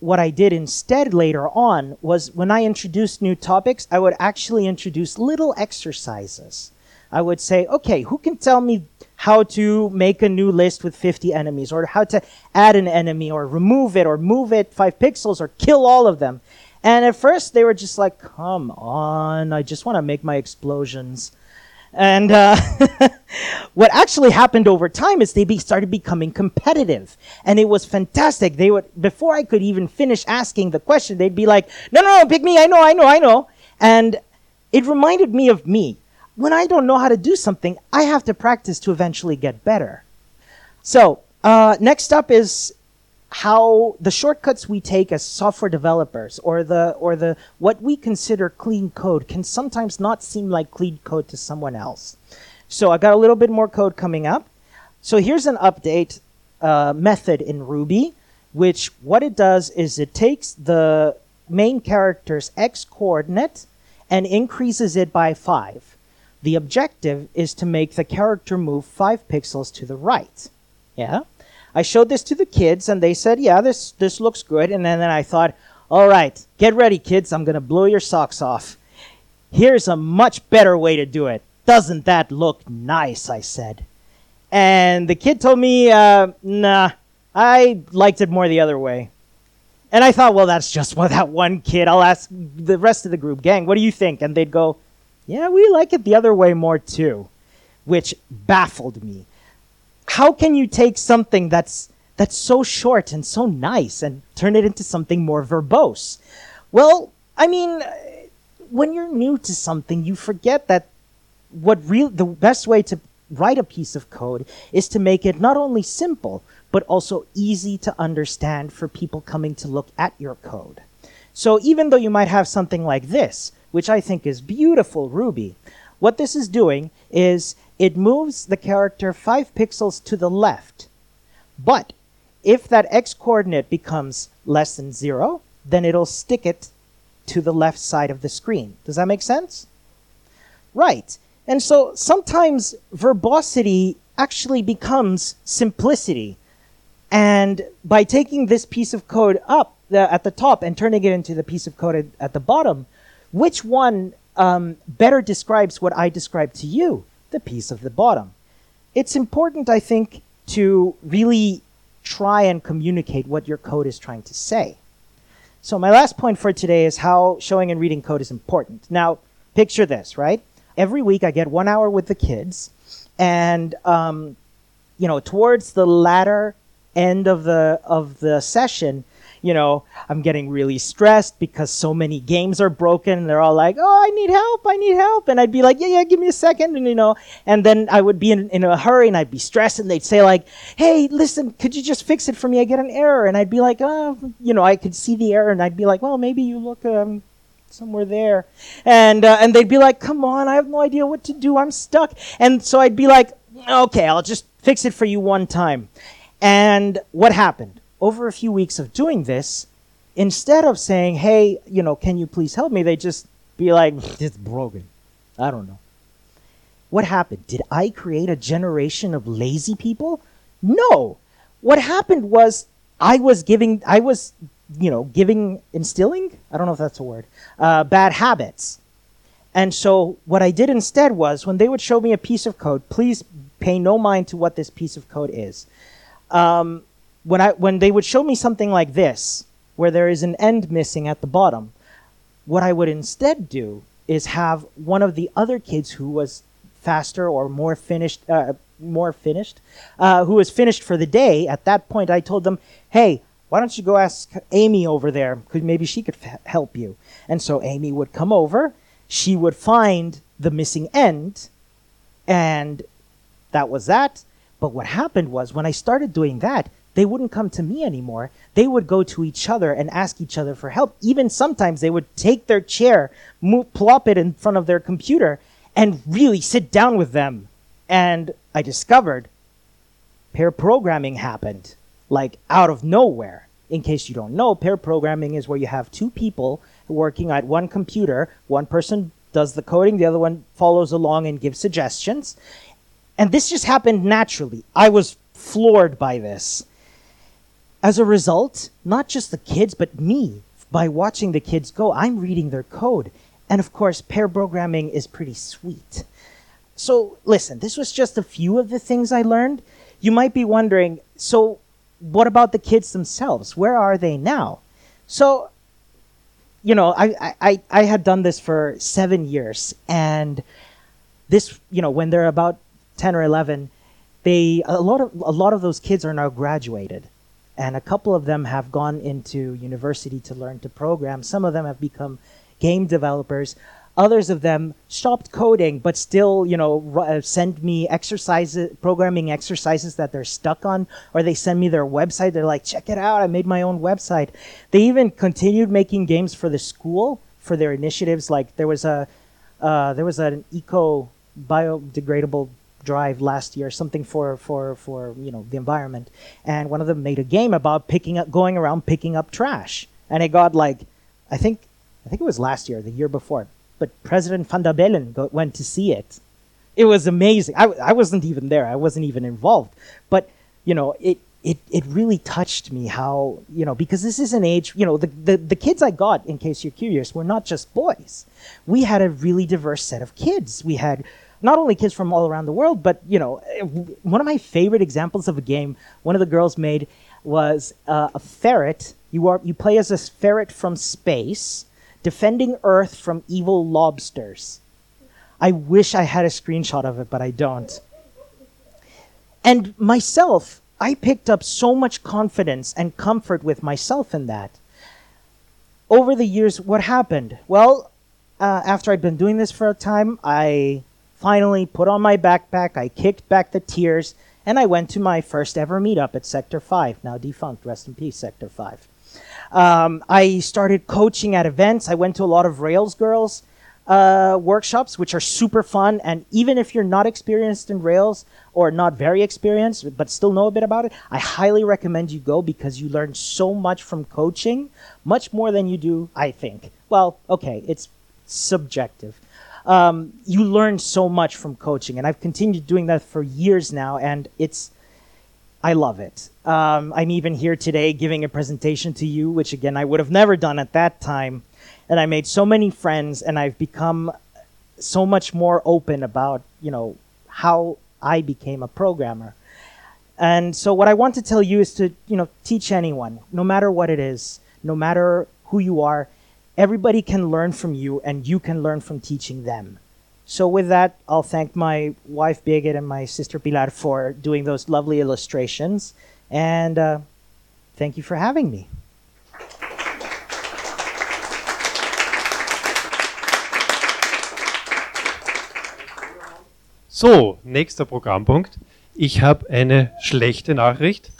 what I did instead later on was when I introduced new topics, I would actually introduce little exercises. I would say, okay, who can tell me how to make a new list with 50 enemies, or how to add an enemy, or remove it, or move it five pixels, or kill all of them? And at first, they were just like, come on, I just want to make my explosions. And uh, what actually happened over time is they be, started becoming competitive, and it was fantastic. They would before I could even finish asking the question, they'd be like, "No, no, no, pick me! I know, I know, I know." And it reminded me of me. When I don't know how to do something, I have to practice to eventually get better. So uh, next up is how the shortcuts we take as software developers or the or the what we consider clean code can sometimes not seem like clean code to someone else. So i got a little bit more code coming up. So here's an update uh, method in ruby which what it does is it takes the main character's x coordinate and increases it by 5 the objective is to make the character move 5 pixels to the right. Yeah I showed this to the kids and they said, yeah, this, this looks good. And then, then I thought, all right, get ready, kids. I'm going to blow your socks off. Here's a much better way to do it. Doesn't that look nice? I said. And the kid told me, uh, nah, I liked it more the other way. And I thought, well, that's just what that one kid. I'll ask the rest of the group, gang, what do you think? And they'd go, yeah, we like it the other way more too, which baffled me how can you take something that's that's so short and so nice and turn it into something more verbose? Well, I mean, when you're new to something, you forget that what real the best way to write a piece of code is to make it not only simple but also easy to understand for people coming to look at your code. So even though you might have something like this, which I think is beautiful Ruby, what this is doing is it moves the character 5 pixels to the left. But if that x coordinate becomes less than 0, then it'll stick it to the left side of the screen. Does that make sense? Right. And so sometimes verbosity actually becomes simplicity. And by taking this piece of code up the, at the top and turning it into the piece of code at, at the bottom, which one um, better describes what I described to you? The piece of the bottom. It's important, I think, to really try and communicate what your code is trying to say. So my last point for today is how showing and reading code is important. Now, picture this, right? Every week I get one hour with the kids, and um, you know, towards the latter end of the of the session, you know, I'm getting really stressed because so many games are broken. And they're all like, "Oh, I need help! I need help!" And I'd be like, "Yeah, yeah, give me a second. and you know, and then I would be in, in a hurry and I'd be stressed, and they'd say like, "Hey, listen, could you just fix it for me? I get an error." And I'd be like, "Oh, you know, I could see the error," and I'd be like, "Well, maybe you look um, somewhere there," and uh, and they'd be like, "Come on, I have no idea what to do. I'm stuck." And so I'd be like, "Okay, I'll just fix it for you one time." And what happened? Over a few weeks of doing this, instead of saying, hey, you know, can you please help me? They just be like, it's broken. I don't know. What happened? Did I create a generation of lazy people? No. What happened was I was giving, I was, you know, giving, instilling, I don't know if that's a word, uh, bad habits. And so what I did instead was when they would show me a piece of code, please pay no mind to what this piece of code is. Um, when I when they would show me something like this, where there is an end missing at the bottom, what I would instead do is have one of the other kids who was faster or more finished, uh, more finished, uh, who was finished for the day. At that point, I told them, "Hey, why don't you go ask Amy over there? Because maybe she could f- help you." And so Amy would come over. She would find the missing end, and that was that. But what happened was when I started doing that, they wouldn't come to me anymore. They would go to each other and ask each other for help. Even sometimes they would take their chair, move, plop it in front of their computer, and really sit down with them. And I discovered pair programming happened like out of nowhere. In case you don't know, pair programming is where you have two people working at one computer. One person does the coding, the other one follows along and gives suggestions. And this just happened naturally. I was floored by this. As a result, not just the kids, but me, by watching the kids go, I'm reading their code. And of course, pair programming is pretty sweet. So, listen, this was just a few of the things I learned. You might be wondering so, what about the kids themselves? Where are they now? So, you know, I, I, I had done this for seven years, and this, you know, when they're about 10 or 11, they a lot of a lot of those kids are now graduated and a couple of them have gone into university to learn to program. Some of them have become game developers. Others of them stopped coding, but still, you know, uh, send me exercises, programming exercises that they're stuck on, or they send me their website. They're like, check it out, I made my own website. They even continued making games for the school for their initiatives. Like there was a, uh, there was an eco biodegradable drive last year, something for for for you know the environment, and one of them made a game about picking up, going around picking up trash, and it got like, I think, I think it was last year, the year before, but President van der Bellen go, went to see it. It was amazing. I I wasn't even there. I wasn't even involved, but you know it. It, it really touched me how you know because this is an age you know the, the, the kids I got in case you're curious were not just boys we had a really diverse set of kids we had not only kids from all around the world, but you know, one of my favorite examples of a game one of the girls made was uh, a ferret. You are you play as a ferret from space, defending Earth from evil lobsters. I wish I had a screenshot of it, but I don't. And myself, I picked up so much confidence and comfort with myself in that. Over the years, what happened? Well, uh, after I'd been doing this for a time, I finally put on my backpack, I kicked back the tears, and I went to my first ever meetup at Sector 5, now defunct, rest in peace, Sector 5. Um, I started coaching at events. I went to a lot of Rails Girls uh, workshops, which are super fun. And even if you're not experienced in Rails or not very experienced, but still know a bit about it, I highly recommend you go because you learn so much from coaching, much more than you do, I think. Well, okay, it's subjective um, you learn so much from coaching, and I've continued doing that for years now, and it's I love it. Um, I'm even here today giving a presentation to you, which again I would have never done at that time, and I made so many friends, and I've become so much more open about you know how I became a programmer. And so what I want to tell you is to, you know, teach anyone, no matter what it is, no matter who you are, everybody can learn from you and you can learn from teaching them. So with that, I'll thank my wife Birgit and my sister Pilar for doing those lovely illustrations, and uh, thank you for having me. So, nächster Programmpunkt. Ich habe eine schlechte Nachricht.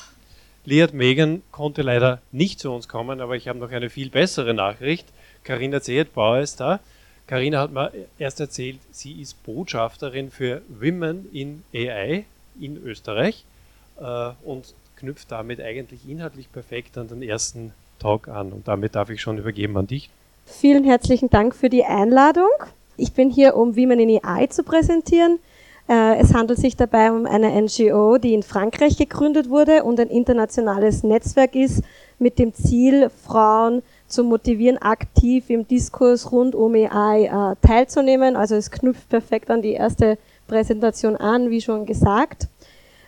Liat Megan konnte leider nicht zu uns kommen, aber ich habe noch eine viel bessere Nachricht. Karina Zehetbauer ist da. Karina hat mir erst erzählt, sie ist Botschafterin für Women in AI in Österreich äh, und knüpft damit eigentlich inhaltlich perfekt an den ersten Talk an. Und damit darf ich schon übergeben an dich. Vielen herzlichen Dank für die Einladung. Ich bin hier, um Women in AI zu präsentieren. Äh, es handelt sich dabei um eine NGO, die in Frankreich gegründet wurde und ein internationales Netzwerk ist mit dem Ziel, Frauen zu motivieren, aktiv im Diskurs rund um AI äh, teilzunehmen. Also es knüpft perfekt an die erste Präsentation an, wie schon gesagt.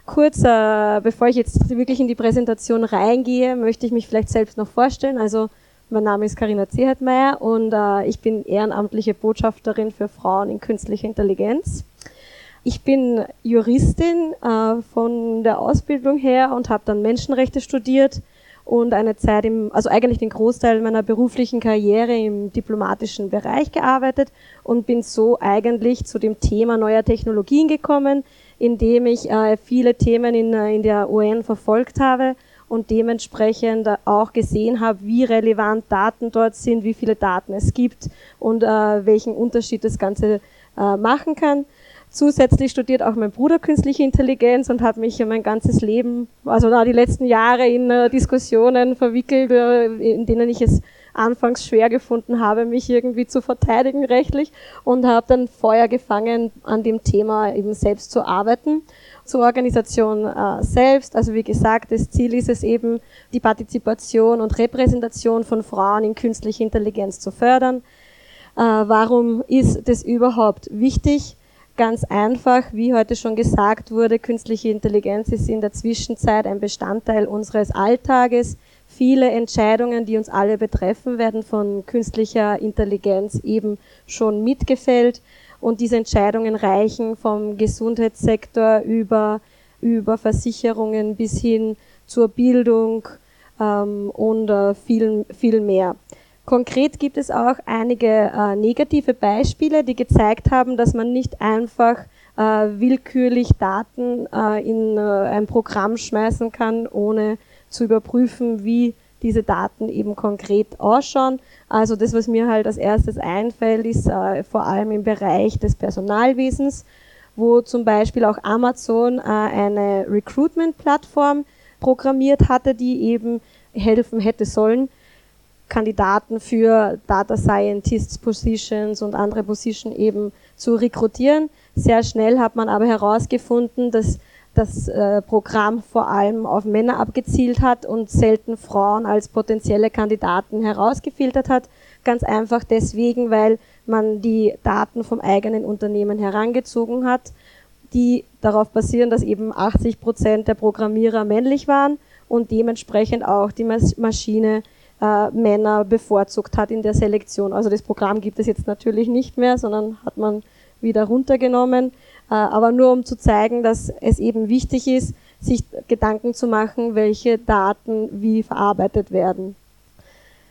Kurz, äh, bevor ich jetzt wirklich in die Präsentation reingehe, möchte ich mich vielleicht selbst noch vorstellen. Also mein Name ist Karina Zehetmeier und ich bin ehrenamtliche Botschafterin für Frauen in künstlicher Intelligenz. Ich bin Juristin äh, von der Ausbildung her und habe dann Menschenrechte studiert und eine Zeit im, also eigentlich den Großteil meiner beruflichen Karriere im diplomatischen Bereich gearbeitet und bin so eigentlich zu dem Thema neuer Technologien gekommen, indem ich äh, viele Themen in, äh, in der UN verfolgt habe und dementsprechend auch gesehen habe, wie relevant Daten dort sind, wie viele Daten es gibt und äh, welchen Unterschied das Ganze äh, machen kann. Zusätzlich studiert auch mein Bruder künstliche Intelligenz und hat mich mein ganzes Leben, also na, die letzten Jahre in äh, Diskussionen verwickelt, äh, in denen ich es anfangs schwer gefunden habe, mich irgendwie zu verteidigen rechtlich und habe dann Feuer gefangen, an dem Thema eben selbst zu arbeiten. Zur Organisation äh, selbst, also wie gesagt, das Ziel ist es eben, die Partizipation und Repräsentation von Frauen in künstliche Intelligenz zu fördern. Äh, warum ist das überhaupt wichtig? Ganz einfach, wie heute schon gesagt wurde, künstliche Intelligenz ist in der Zwischenzeit ein Bestandteil unseres Alltages. Viele Entscheidungen, die uns alle betreffen, werden von künstlicher Intelligenz eben schon mitgefällt. Und diese Entscheidungen reichen vom Gesundheitssektor über, über Versicherungen bis hin zur Bildung ähm, und äh, viel, viel mehr. Konkret gibt es auch einige äh, negative Beispiele, die gezeigt haben, dass man nicht einfach äh, willkürlich Daten äh, in äh, ein Programm schmeißen kann, ohne zu überprüfen, wie diese Daten eben konkret ausschauen. Also das, was mir halt als erstes einfällt, ist äh, vor allem im Bereich des Personalwesens, wo zum Beispiel auch Amazon äh, eine Recruitment-Plattform programmiert hatte, die eben helfen hätte sollen, Kandidaten für Data Scientists Positions und andere Positionen eben zu rekrutieren. Sehr schnell hat man aber herausgefunden, dass das äh, Programm vor allem auf Männer abgezielt hat und selten Frauen als potenzielle Kandidaten herausgefiltert hat. Ganz einfach deswegen, weil man die Daten vom eigenen Unternehmen herangezogen hat, die darauf basieren, dass eben 80 Prozent der Programmierer männlich waren und dementsprechend auch die Maschine äh, Männer bevorzugt hat in der Selektion. Also das Programm gibt es jetzt natürlich nicht mehr, sondern hat man wieder runtergenommen. Äh, aber nur um zu zeigen, dass es eben wichtig ist, sich Gedanken zu machen, welche Daten wie verarbeitet werden.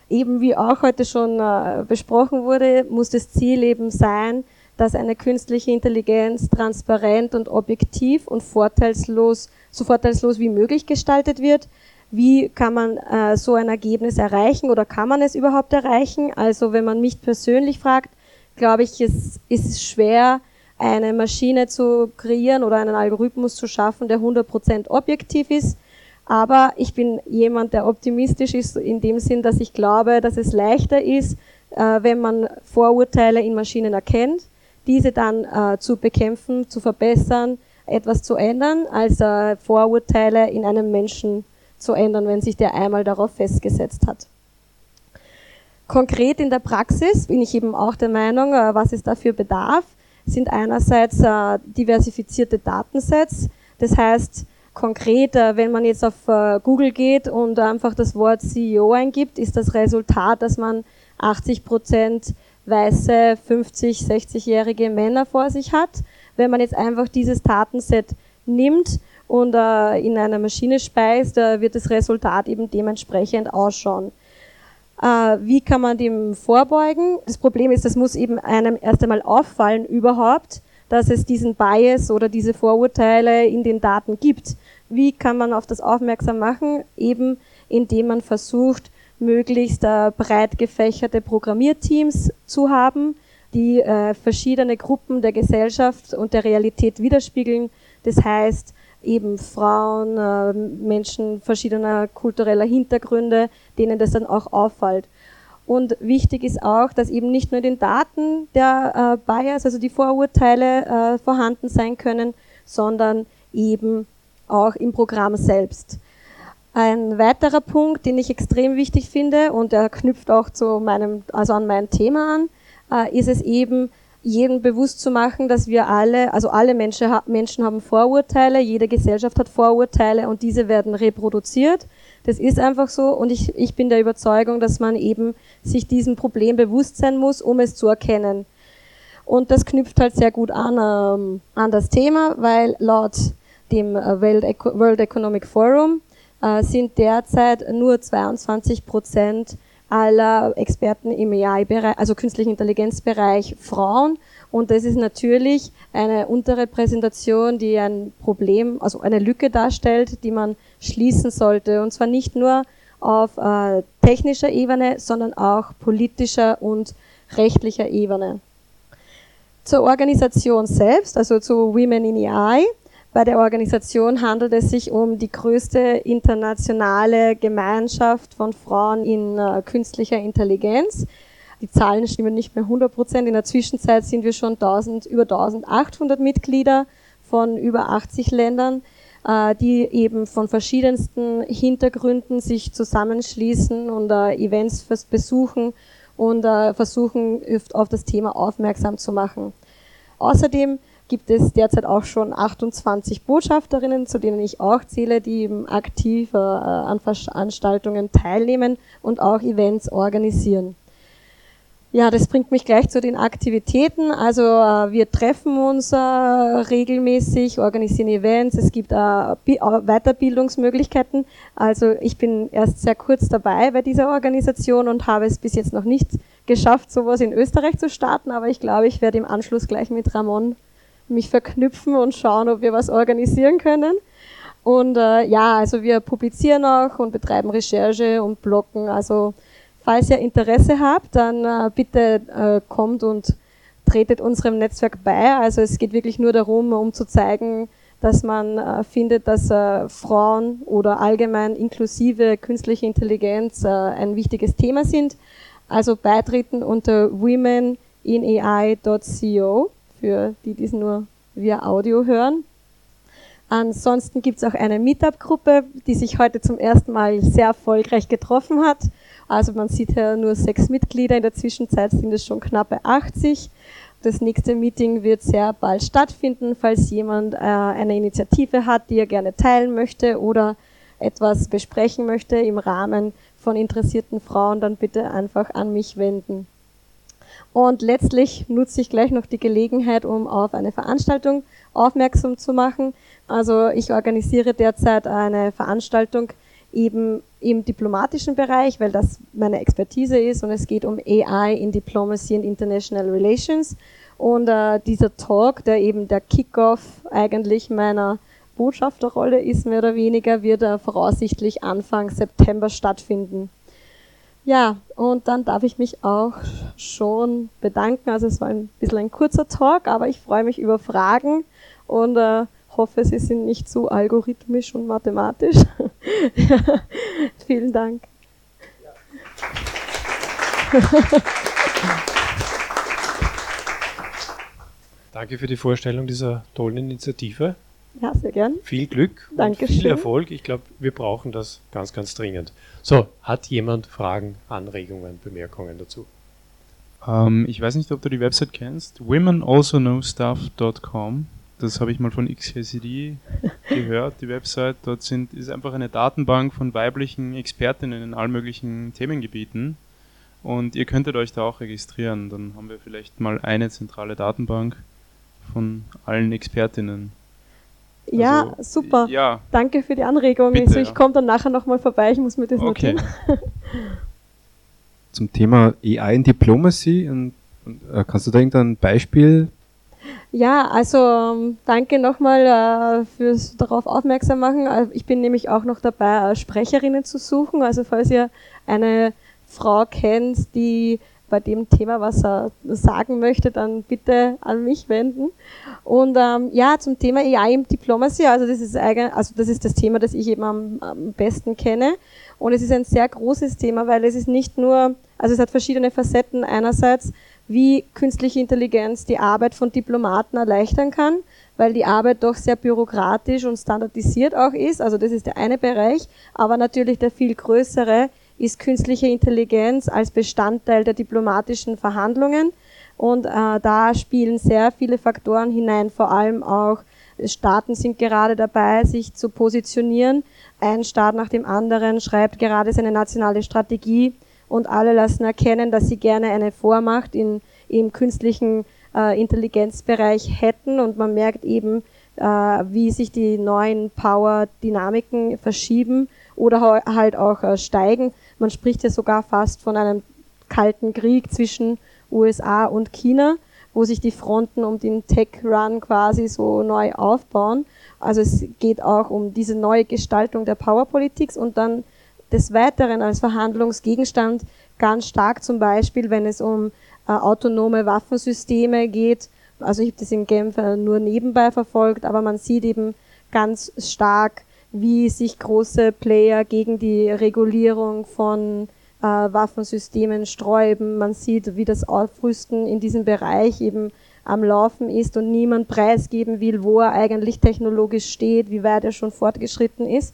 Eben wie auch heute schon äh, besprochen wurde, muss das Ziel eben sein, dass eine künstliche Intelligenz transparent und objektiv und vorteilslos, so vorteilslos wie möglich gestaltet wird, wie kann man äh, so ein Ergebnis erreichen oder kann man es überhaupt erreichen? Also wenn man mich persönlich fragt, glaube ich, es ist schwer, eine Maschine zu kreieren oder einen Algorithmus zu schaffen, der 100% objektiv ist. Aber ich bin jemand, der optimistisch ist in dem Sinn, dass ich glaube, dass es leichter ist, äh, wenn man Vorurteile in Maschinen erkennt, diese dann äh, zu bekämpfen, zu verbessern, etwas zu ändern, als äh, Vorurteile in einem Menschen zu ändern, wenn sich der einmal darauf festgesetzt hat. Konkret in der Praxis bin ich eben auch der Meinung, äh, was es dafür bedarf, sind einerseits äh, diversifizierte Datensets. Das heißt, konkret, äh, wenn man jetzt auf Google geht und einfach das Wort CEO eingibt, ist das Resultat, dass man 80 Prozent weiße 50, 60-jährige Männer vor sich hat. Wenn man jetzt einfach dieses Datenset nimmt und äh, in einer Maschine speist, äh, wird das Resultat eben dementsprechend ausschauen. Äh, wie kann man dem vorbeugen? Das Problem ist, das muss eben einem erst einmal auffallen überhaupt, dass es diesen Bias oder diese Vorurteile in den Daten gibt. Wie kann man auf das aufmerksam machen? Eben indem man versucht, möglichst äh, breit gefächerte Programmierteams zu haben, die äh, verschiedene Gruppen der Gesellschaft und der Realität widerspiegeln. Das heißt, eben Frauen, äh, Menschen verschiedener kultureller Hintergründe, denen das dann auch auffällt. Und wichtig ist auch, dass eben nicht nur den Daten der äh, Bias, also die Vorurteile äh, vorhanden sein können, sondern eben auch im Programm selbst. Ein weiterer Punkt, den ich extrem wichtig finde und er knüpft auch zu meinem, also an mein Thema an, äh, ist es eben, jedem bewusst zu machen, dass wir alle, also alle Menschen, Menschen haben Vorurteile, jede Gesellschaft hat Vorurteile und diese werden reproduziert. Das ist einfach so und ich, ich bin der Überzeugung, dass man eben sich diesem Problem bewusst sein muss, um es zu erkennen. Und das knüpft halt sehr gut an, ähm, an das Thema, weil laut dem äh, World Economic Forum äh, sind derzeit nur 22 Prozent aller Experten im AI-Bereich, also künstlichen Intelligenzbereich Frauen. Und das ist natürlich eine Unterrepräsentation, die ein Problem, also eine Lücke darstellt, die man schließen sollte. Und zwar nicht nur auf äh, technischer Ebene, sondern auch politischer und rechtlicher Ebene. Zur Organisation selbst, also zu Women in AI. Bei der Organisation handelt es sich um die größte internationale Gemeinschaft von Frauen in äh, künstlicher Intelligenz. Die Zahlen stimmen nicht mehr 100 Prozent. In der Zwischenzeit sind wir schon 1000, über 1800 Mitglieder von über 80 Ländern, äh, die eben von verschiedensten Hintergründen sich zusammenschließen und äh, Events besuchen und äh, versuchen, auf das Thema aufmerksam zu machen. Außerdem gibt es derzeit auch schon 28 Botschafterinnen, zu denen ich auch zähle, die eben aktiv äh, an Veranstaltungen teilnehmen und auch Events organisieren. Ja, das bringt mich gleich zu den Aktivitäten. Also äh, wir treffen uns äh, regelmäßig, organisieren Events, es gibt äh, äh, Weiterbildungsmöglichkeiten. Also ich bin erst sehr kurz dabei bei dieser Organisation und habe es bis jetzt noch nicht geschafft, sowas in Österreich zu starten, aber ich glaube, ich werde im Anschluss gleich mit Ramon mich verknüpfen und schauen, ob wir was organisieren können. Und äh, ja, also wir publizieren auch und betreiben Recherche und bloggen. Also falls ihr Interesse habt, dann äh, bitte äh, kommt und tretet unserem Netzwerk bei. Also es geht wirklich nur darum, um zu zeigen, dass man äh, findet, dass äh, Frauen oder allgemein inklusive künstliche Intelligenz äh, ein wichtiges Thema sind. Also beitreten unter womeninai.co für die, die es nur via Audio hören. Ansonsten gibt es auch eine Meetup-Gruppe, die sich heute zum ersten Mal sehr erfolgreich getroffen hat. Also man sieht hier nur sechs Mitglieder, in der Zwischenzeit sind es schon knappe 80. Das nächste Meeting wird sehr bald stattfinden, falls jemand äh, eine Initiative hat, die er gerne teilen möchte oder etwas besprechen möchte im Rahmen von interessierten Frauen, dann bitte einfach an mich wenden. Und letztlich nutze ich gleich noch die Gelegenheit, um auf eine Veranstaltung aufmerksam zu machen. Also ich organisiere derzeit eine Veranstaltung eben im diplomatischen Bereich, weil das meine Expertise ist und es geht um AI in Diplomacy and International Relations. Und äh, dieser Talk, der eben der Kickoff eigentlich meiner Botschafterrolle ist, mehr oder weniger, wird er voraussichtlich Anfang September stattfinden. Ja, und dann darf ich mich auch schon bedanken. Also es war ein bisschen ein kurzer Talk, aber ich freue mich über Fragen und äh, hoffe, sie sind nicht zu algorithmisch und mathematisch. ja, vielen Dank. Danke für die Vorstellung dieser tollen Initiative. Ja, sehr gern. Viel Glück Dankeschön. und viel Erfolg. Ich glaube, wir brauchen das ganz, ganz dringend. So, hat jemand Fragen, Anregungen, Bemerkungen dazu? Ähm, ich weiß nicht, ob du die Website kennst. womenalsoknowstuff.com. Das habe ich mal von XKCD gehört, die Website. Dort sind, ist einfach eine Datenbank von weiblichen Expertinnen in allen möglichen Themengebieten. Und ihr könntet euch da auch registrieren. Dann haben wir vielleicht mal eine zentrale Datenbank von allen Expertinnen. Ja, Also, super. Ja, Danke für die Anregung. Bitte, also ich ja. komme dann nachher nochmal vorbei, ich muss mir das Okay. notieren. Zum Thema AI in Diplomacy. Und, und, äh, kannst du da irgendein Beispiel? Ja, also ähm, danke nochmal äh, fürs darauf aufmerksam machen. Äh, Ich bin nämlich auch noch dabei, äh, Sprecherinnen zu suchen. Also falls ihr eine Frau kennt, die bei dem Thema was äh, sagen möchte, dann bitte an mich wenden. Und ähm, ja, zum Thema AI im Diplomacy, also das ist eigen, also das ist das Thema, das ich eben am, am besten kenne. Und es ist ein sehr großes Thema, weil es ist nicht nur, also es hat verschiedene Facetten. Einerseits, wie künstliche Intelligenz die Arbeit von Diplomaten erleichtern kann, weil die Arbeit doch sehr bürokratisch und standardisiert auch ist. Also das ist der eine Bereich. Aber natürlich der viel größere ist künstliche Intelligenz als Bestandteil der diplomatischen Verhandlungen. Und äh, da spielen sehr viele Faktoren hinein, vor allem auch Staaten sind gerade dabei, sich zu positionieren. Ein Staat nach dem anderen schreibt gerade seine nationale Strategie und alle lassen erkennen, dass sie gerne eine Vormacht in, im künstlichen äh, Intelligenzbereich hätten und man merkt eben, äh, wie sich die neuen Power-Dynamiken verschieben oder ha- halt auch äh, steigen. Man spricht ja sogar fast von einem kalten Krieg zwischen USA und China, wo sich die Fronten um den Tech-Run quasi so neu aufbauen. Also es geht auch um diese neue Gestaltung der Powerpolitik und dann des Weiteren als Verhandlungsgegenstand ganz stark zum Beispiel, wenn es um äh, autonome Waffensysteme geht. Also ich habe das in Genf äh, nur nebenbei verfolgt, aber man sieht eben ganz stark, wie sich große Player gegen die Regulierung von äh, Waffensystemen sträuben. Man sieht, wie das Aufrüsten in diesem Bereich eben am Laufen ist und niemand preisgeben will, wo er eigentlich technologisch steht, wie weit er schon fortgeschritten ist.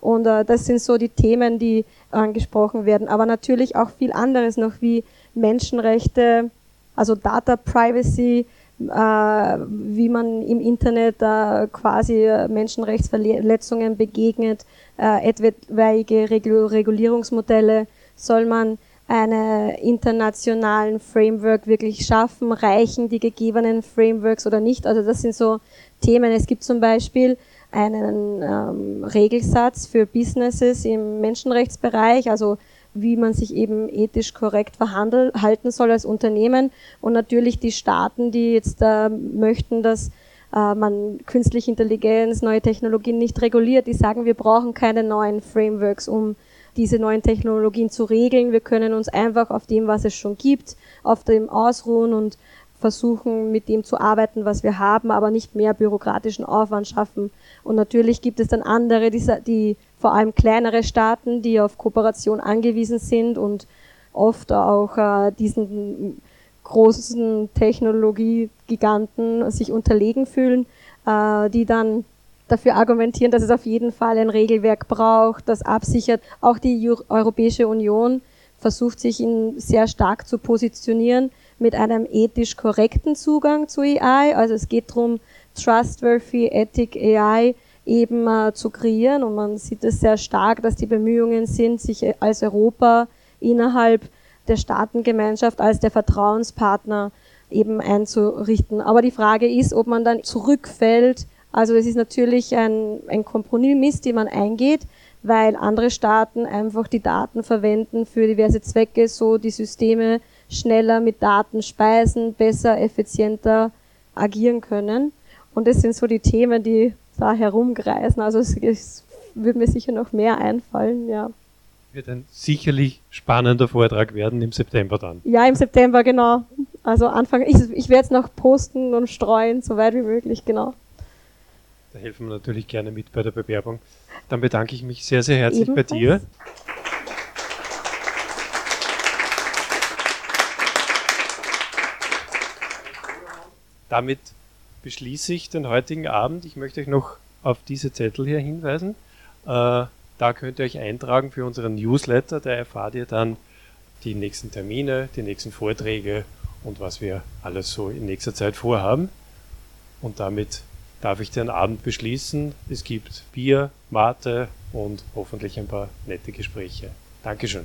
Und äh, das sind so die Themen, die angesprochen werden. Aber natürlich auch viel anderes noch wie Menschenrechte, also Data Privacy, wie man im Internet äh, quasi äh, Menschenrechtsverletzungen begegnet, äh, etwaige Regu Regulierungsmodelle, soll man eine internationalen Framework wirklich schaffen, reichen die gegebenen Frameworks oder nicht. Also das sind so Themen. Es gibt zum Beispiel einen ähm, Regelsatz für Businesses im Menschenrechtsbereich, also wie man sich eben ethisch korrekt verhalten soll als Unternehmen und natürlich die Staaten, die jetzt äh, möchten, dass äh, man künstliche Intelligenz, neue Technologien nicht reguliert, die sagen, wir brauchen keine neuen Frameworks, um diese neuen Technologien zu regeln. Wir können uns einfach auf dem, was es schon gibt, auf dem ausruhen und versuchen, mit dem zu arbeiten, was wir haben, aber nicht mehr bürokratischen Aufwand schaffen. Und natürlich gibt es dann andere, die, die vor allem kleinere Staaten, die auf Kooperation angewiesen sind und oft auch äh, diesen großen Technologiegiganten sich unterlegen fühlen, äh, die dann dafür argumentieren, dass es auf jeden Fall ein Regelwerk braucht, das absichert. Auch die Europäische Union versucht sich in sehr stark zu positionieren mit einem ethisch korrekten Zugang zu AI. Also es geht darum, trustworthy ethic AI eben äh, zu kreieren und man sieht es sehr stark, dass die Bemühungen sind, sich als Europa innerhalb der Staatengemeinschaft als der Vertrauenspartner eben einzurichten. Aber die Frage ist, ob man dann zurückfällt. Also es ist natürlich ein, ein Kompromiss, den man eingeht, weil andere Staaten einfach die Daten verwenden für diverse Zwecke, so die Systeme schneller mit Daten speisen, besser, effizienter agieren können. Und das sind so die Themen, die da herumkreisen. Also es, es würde mir sicher noch mehr einfallen, ja. Wird ein sicherlich spannender Vortrag werden im September dann. Ja, im September, genau. Also Anfang, ich, ich werde es noch posten und streuen, so weit wie möglich, genau. Da helfen wir natürlich gerne mit bei der Bewerbung. Dann bedanke ich mich sehr, sehr herzlich Ebenfalls. bei dir. Damit beschließe ich den heutigen Abend. Ich möchte euch noch auf diese Zettel hier hinweisen. Äh, da könnt ihr euch eintragen für unseren Newsletter. Da erfahrt ihr dann die nächsten Termine, die nächsten Vorträge und was wir alles so in nächster Zeit vorhaben. Und damit darf ich den Abend beschließen. Es gibt Bier, Mate und hoffentlich ein paar nette Gespräche. Dankeschön.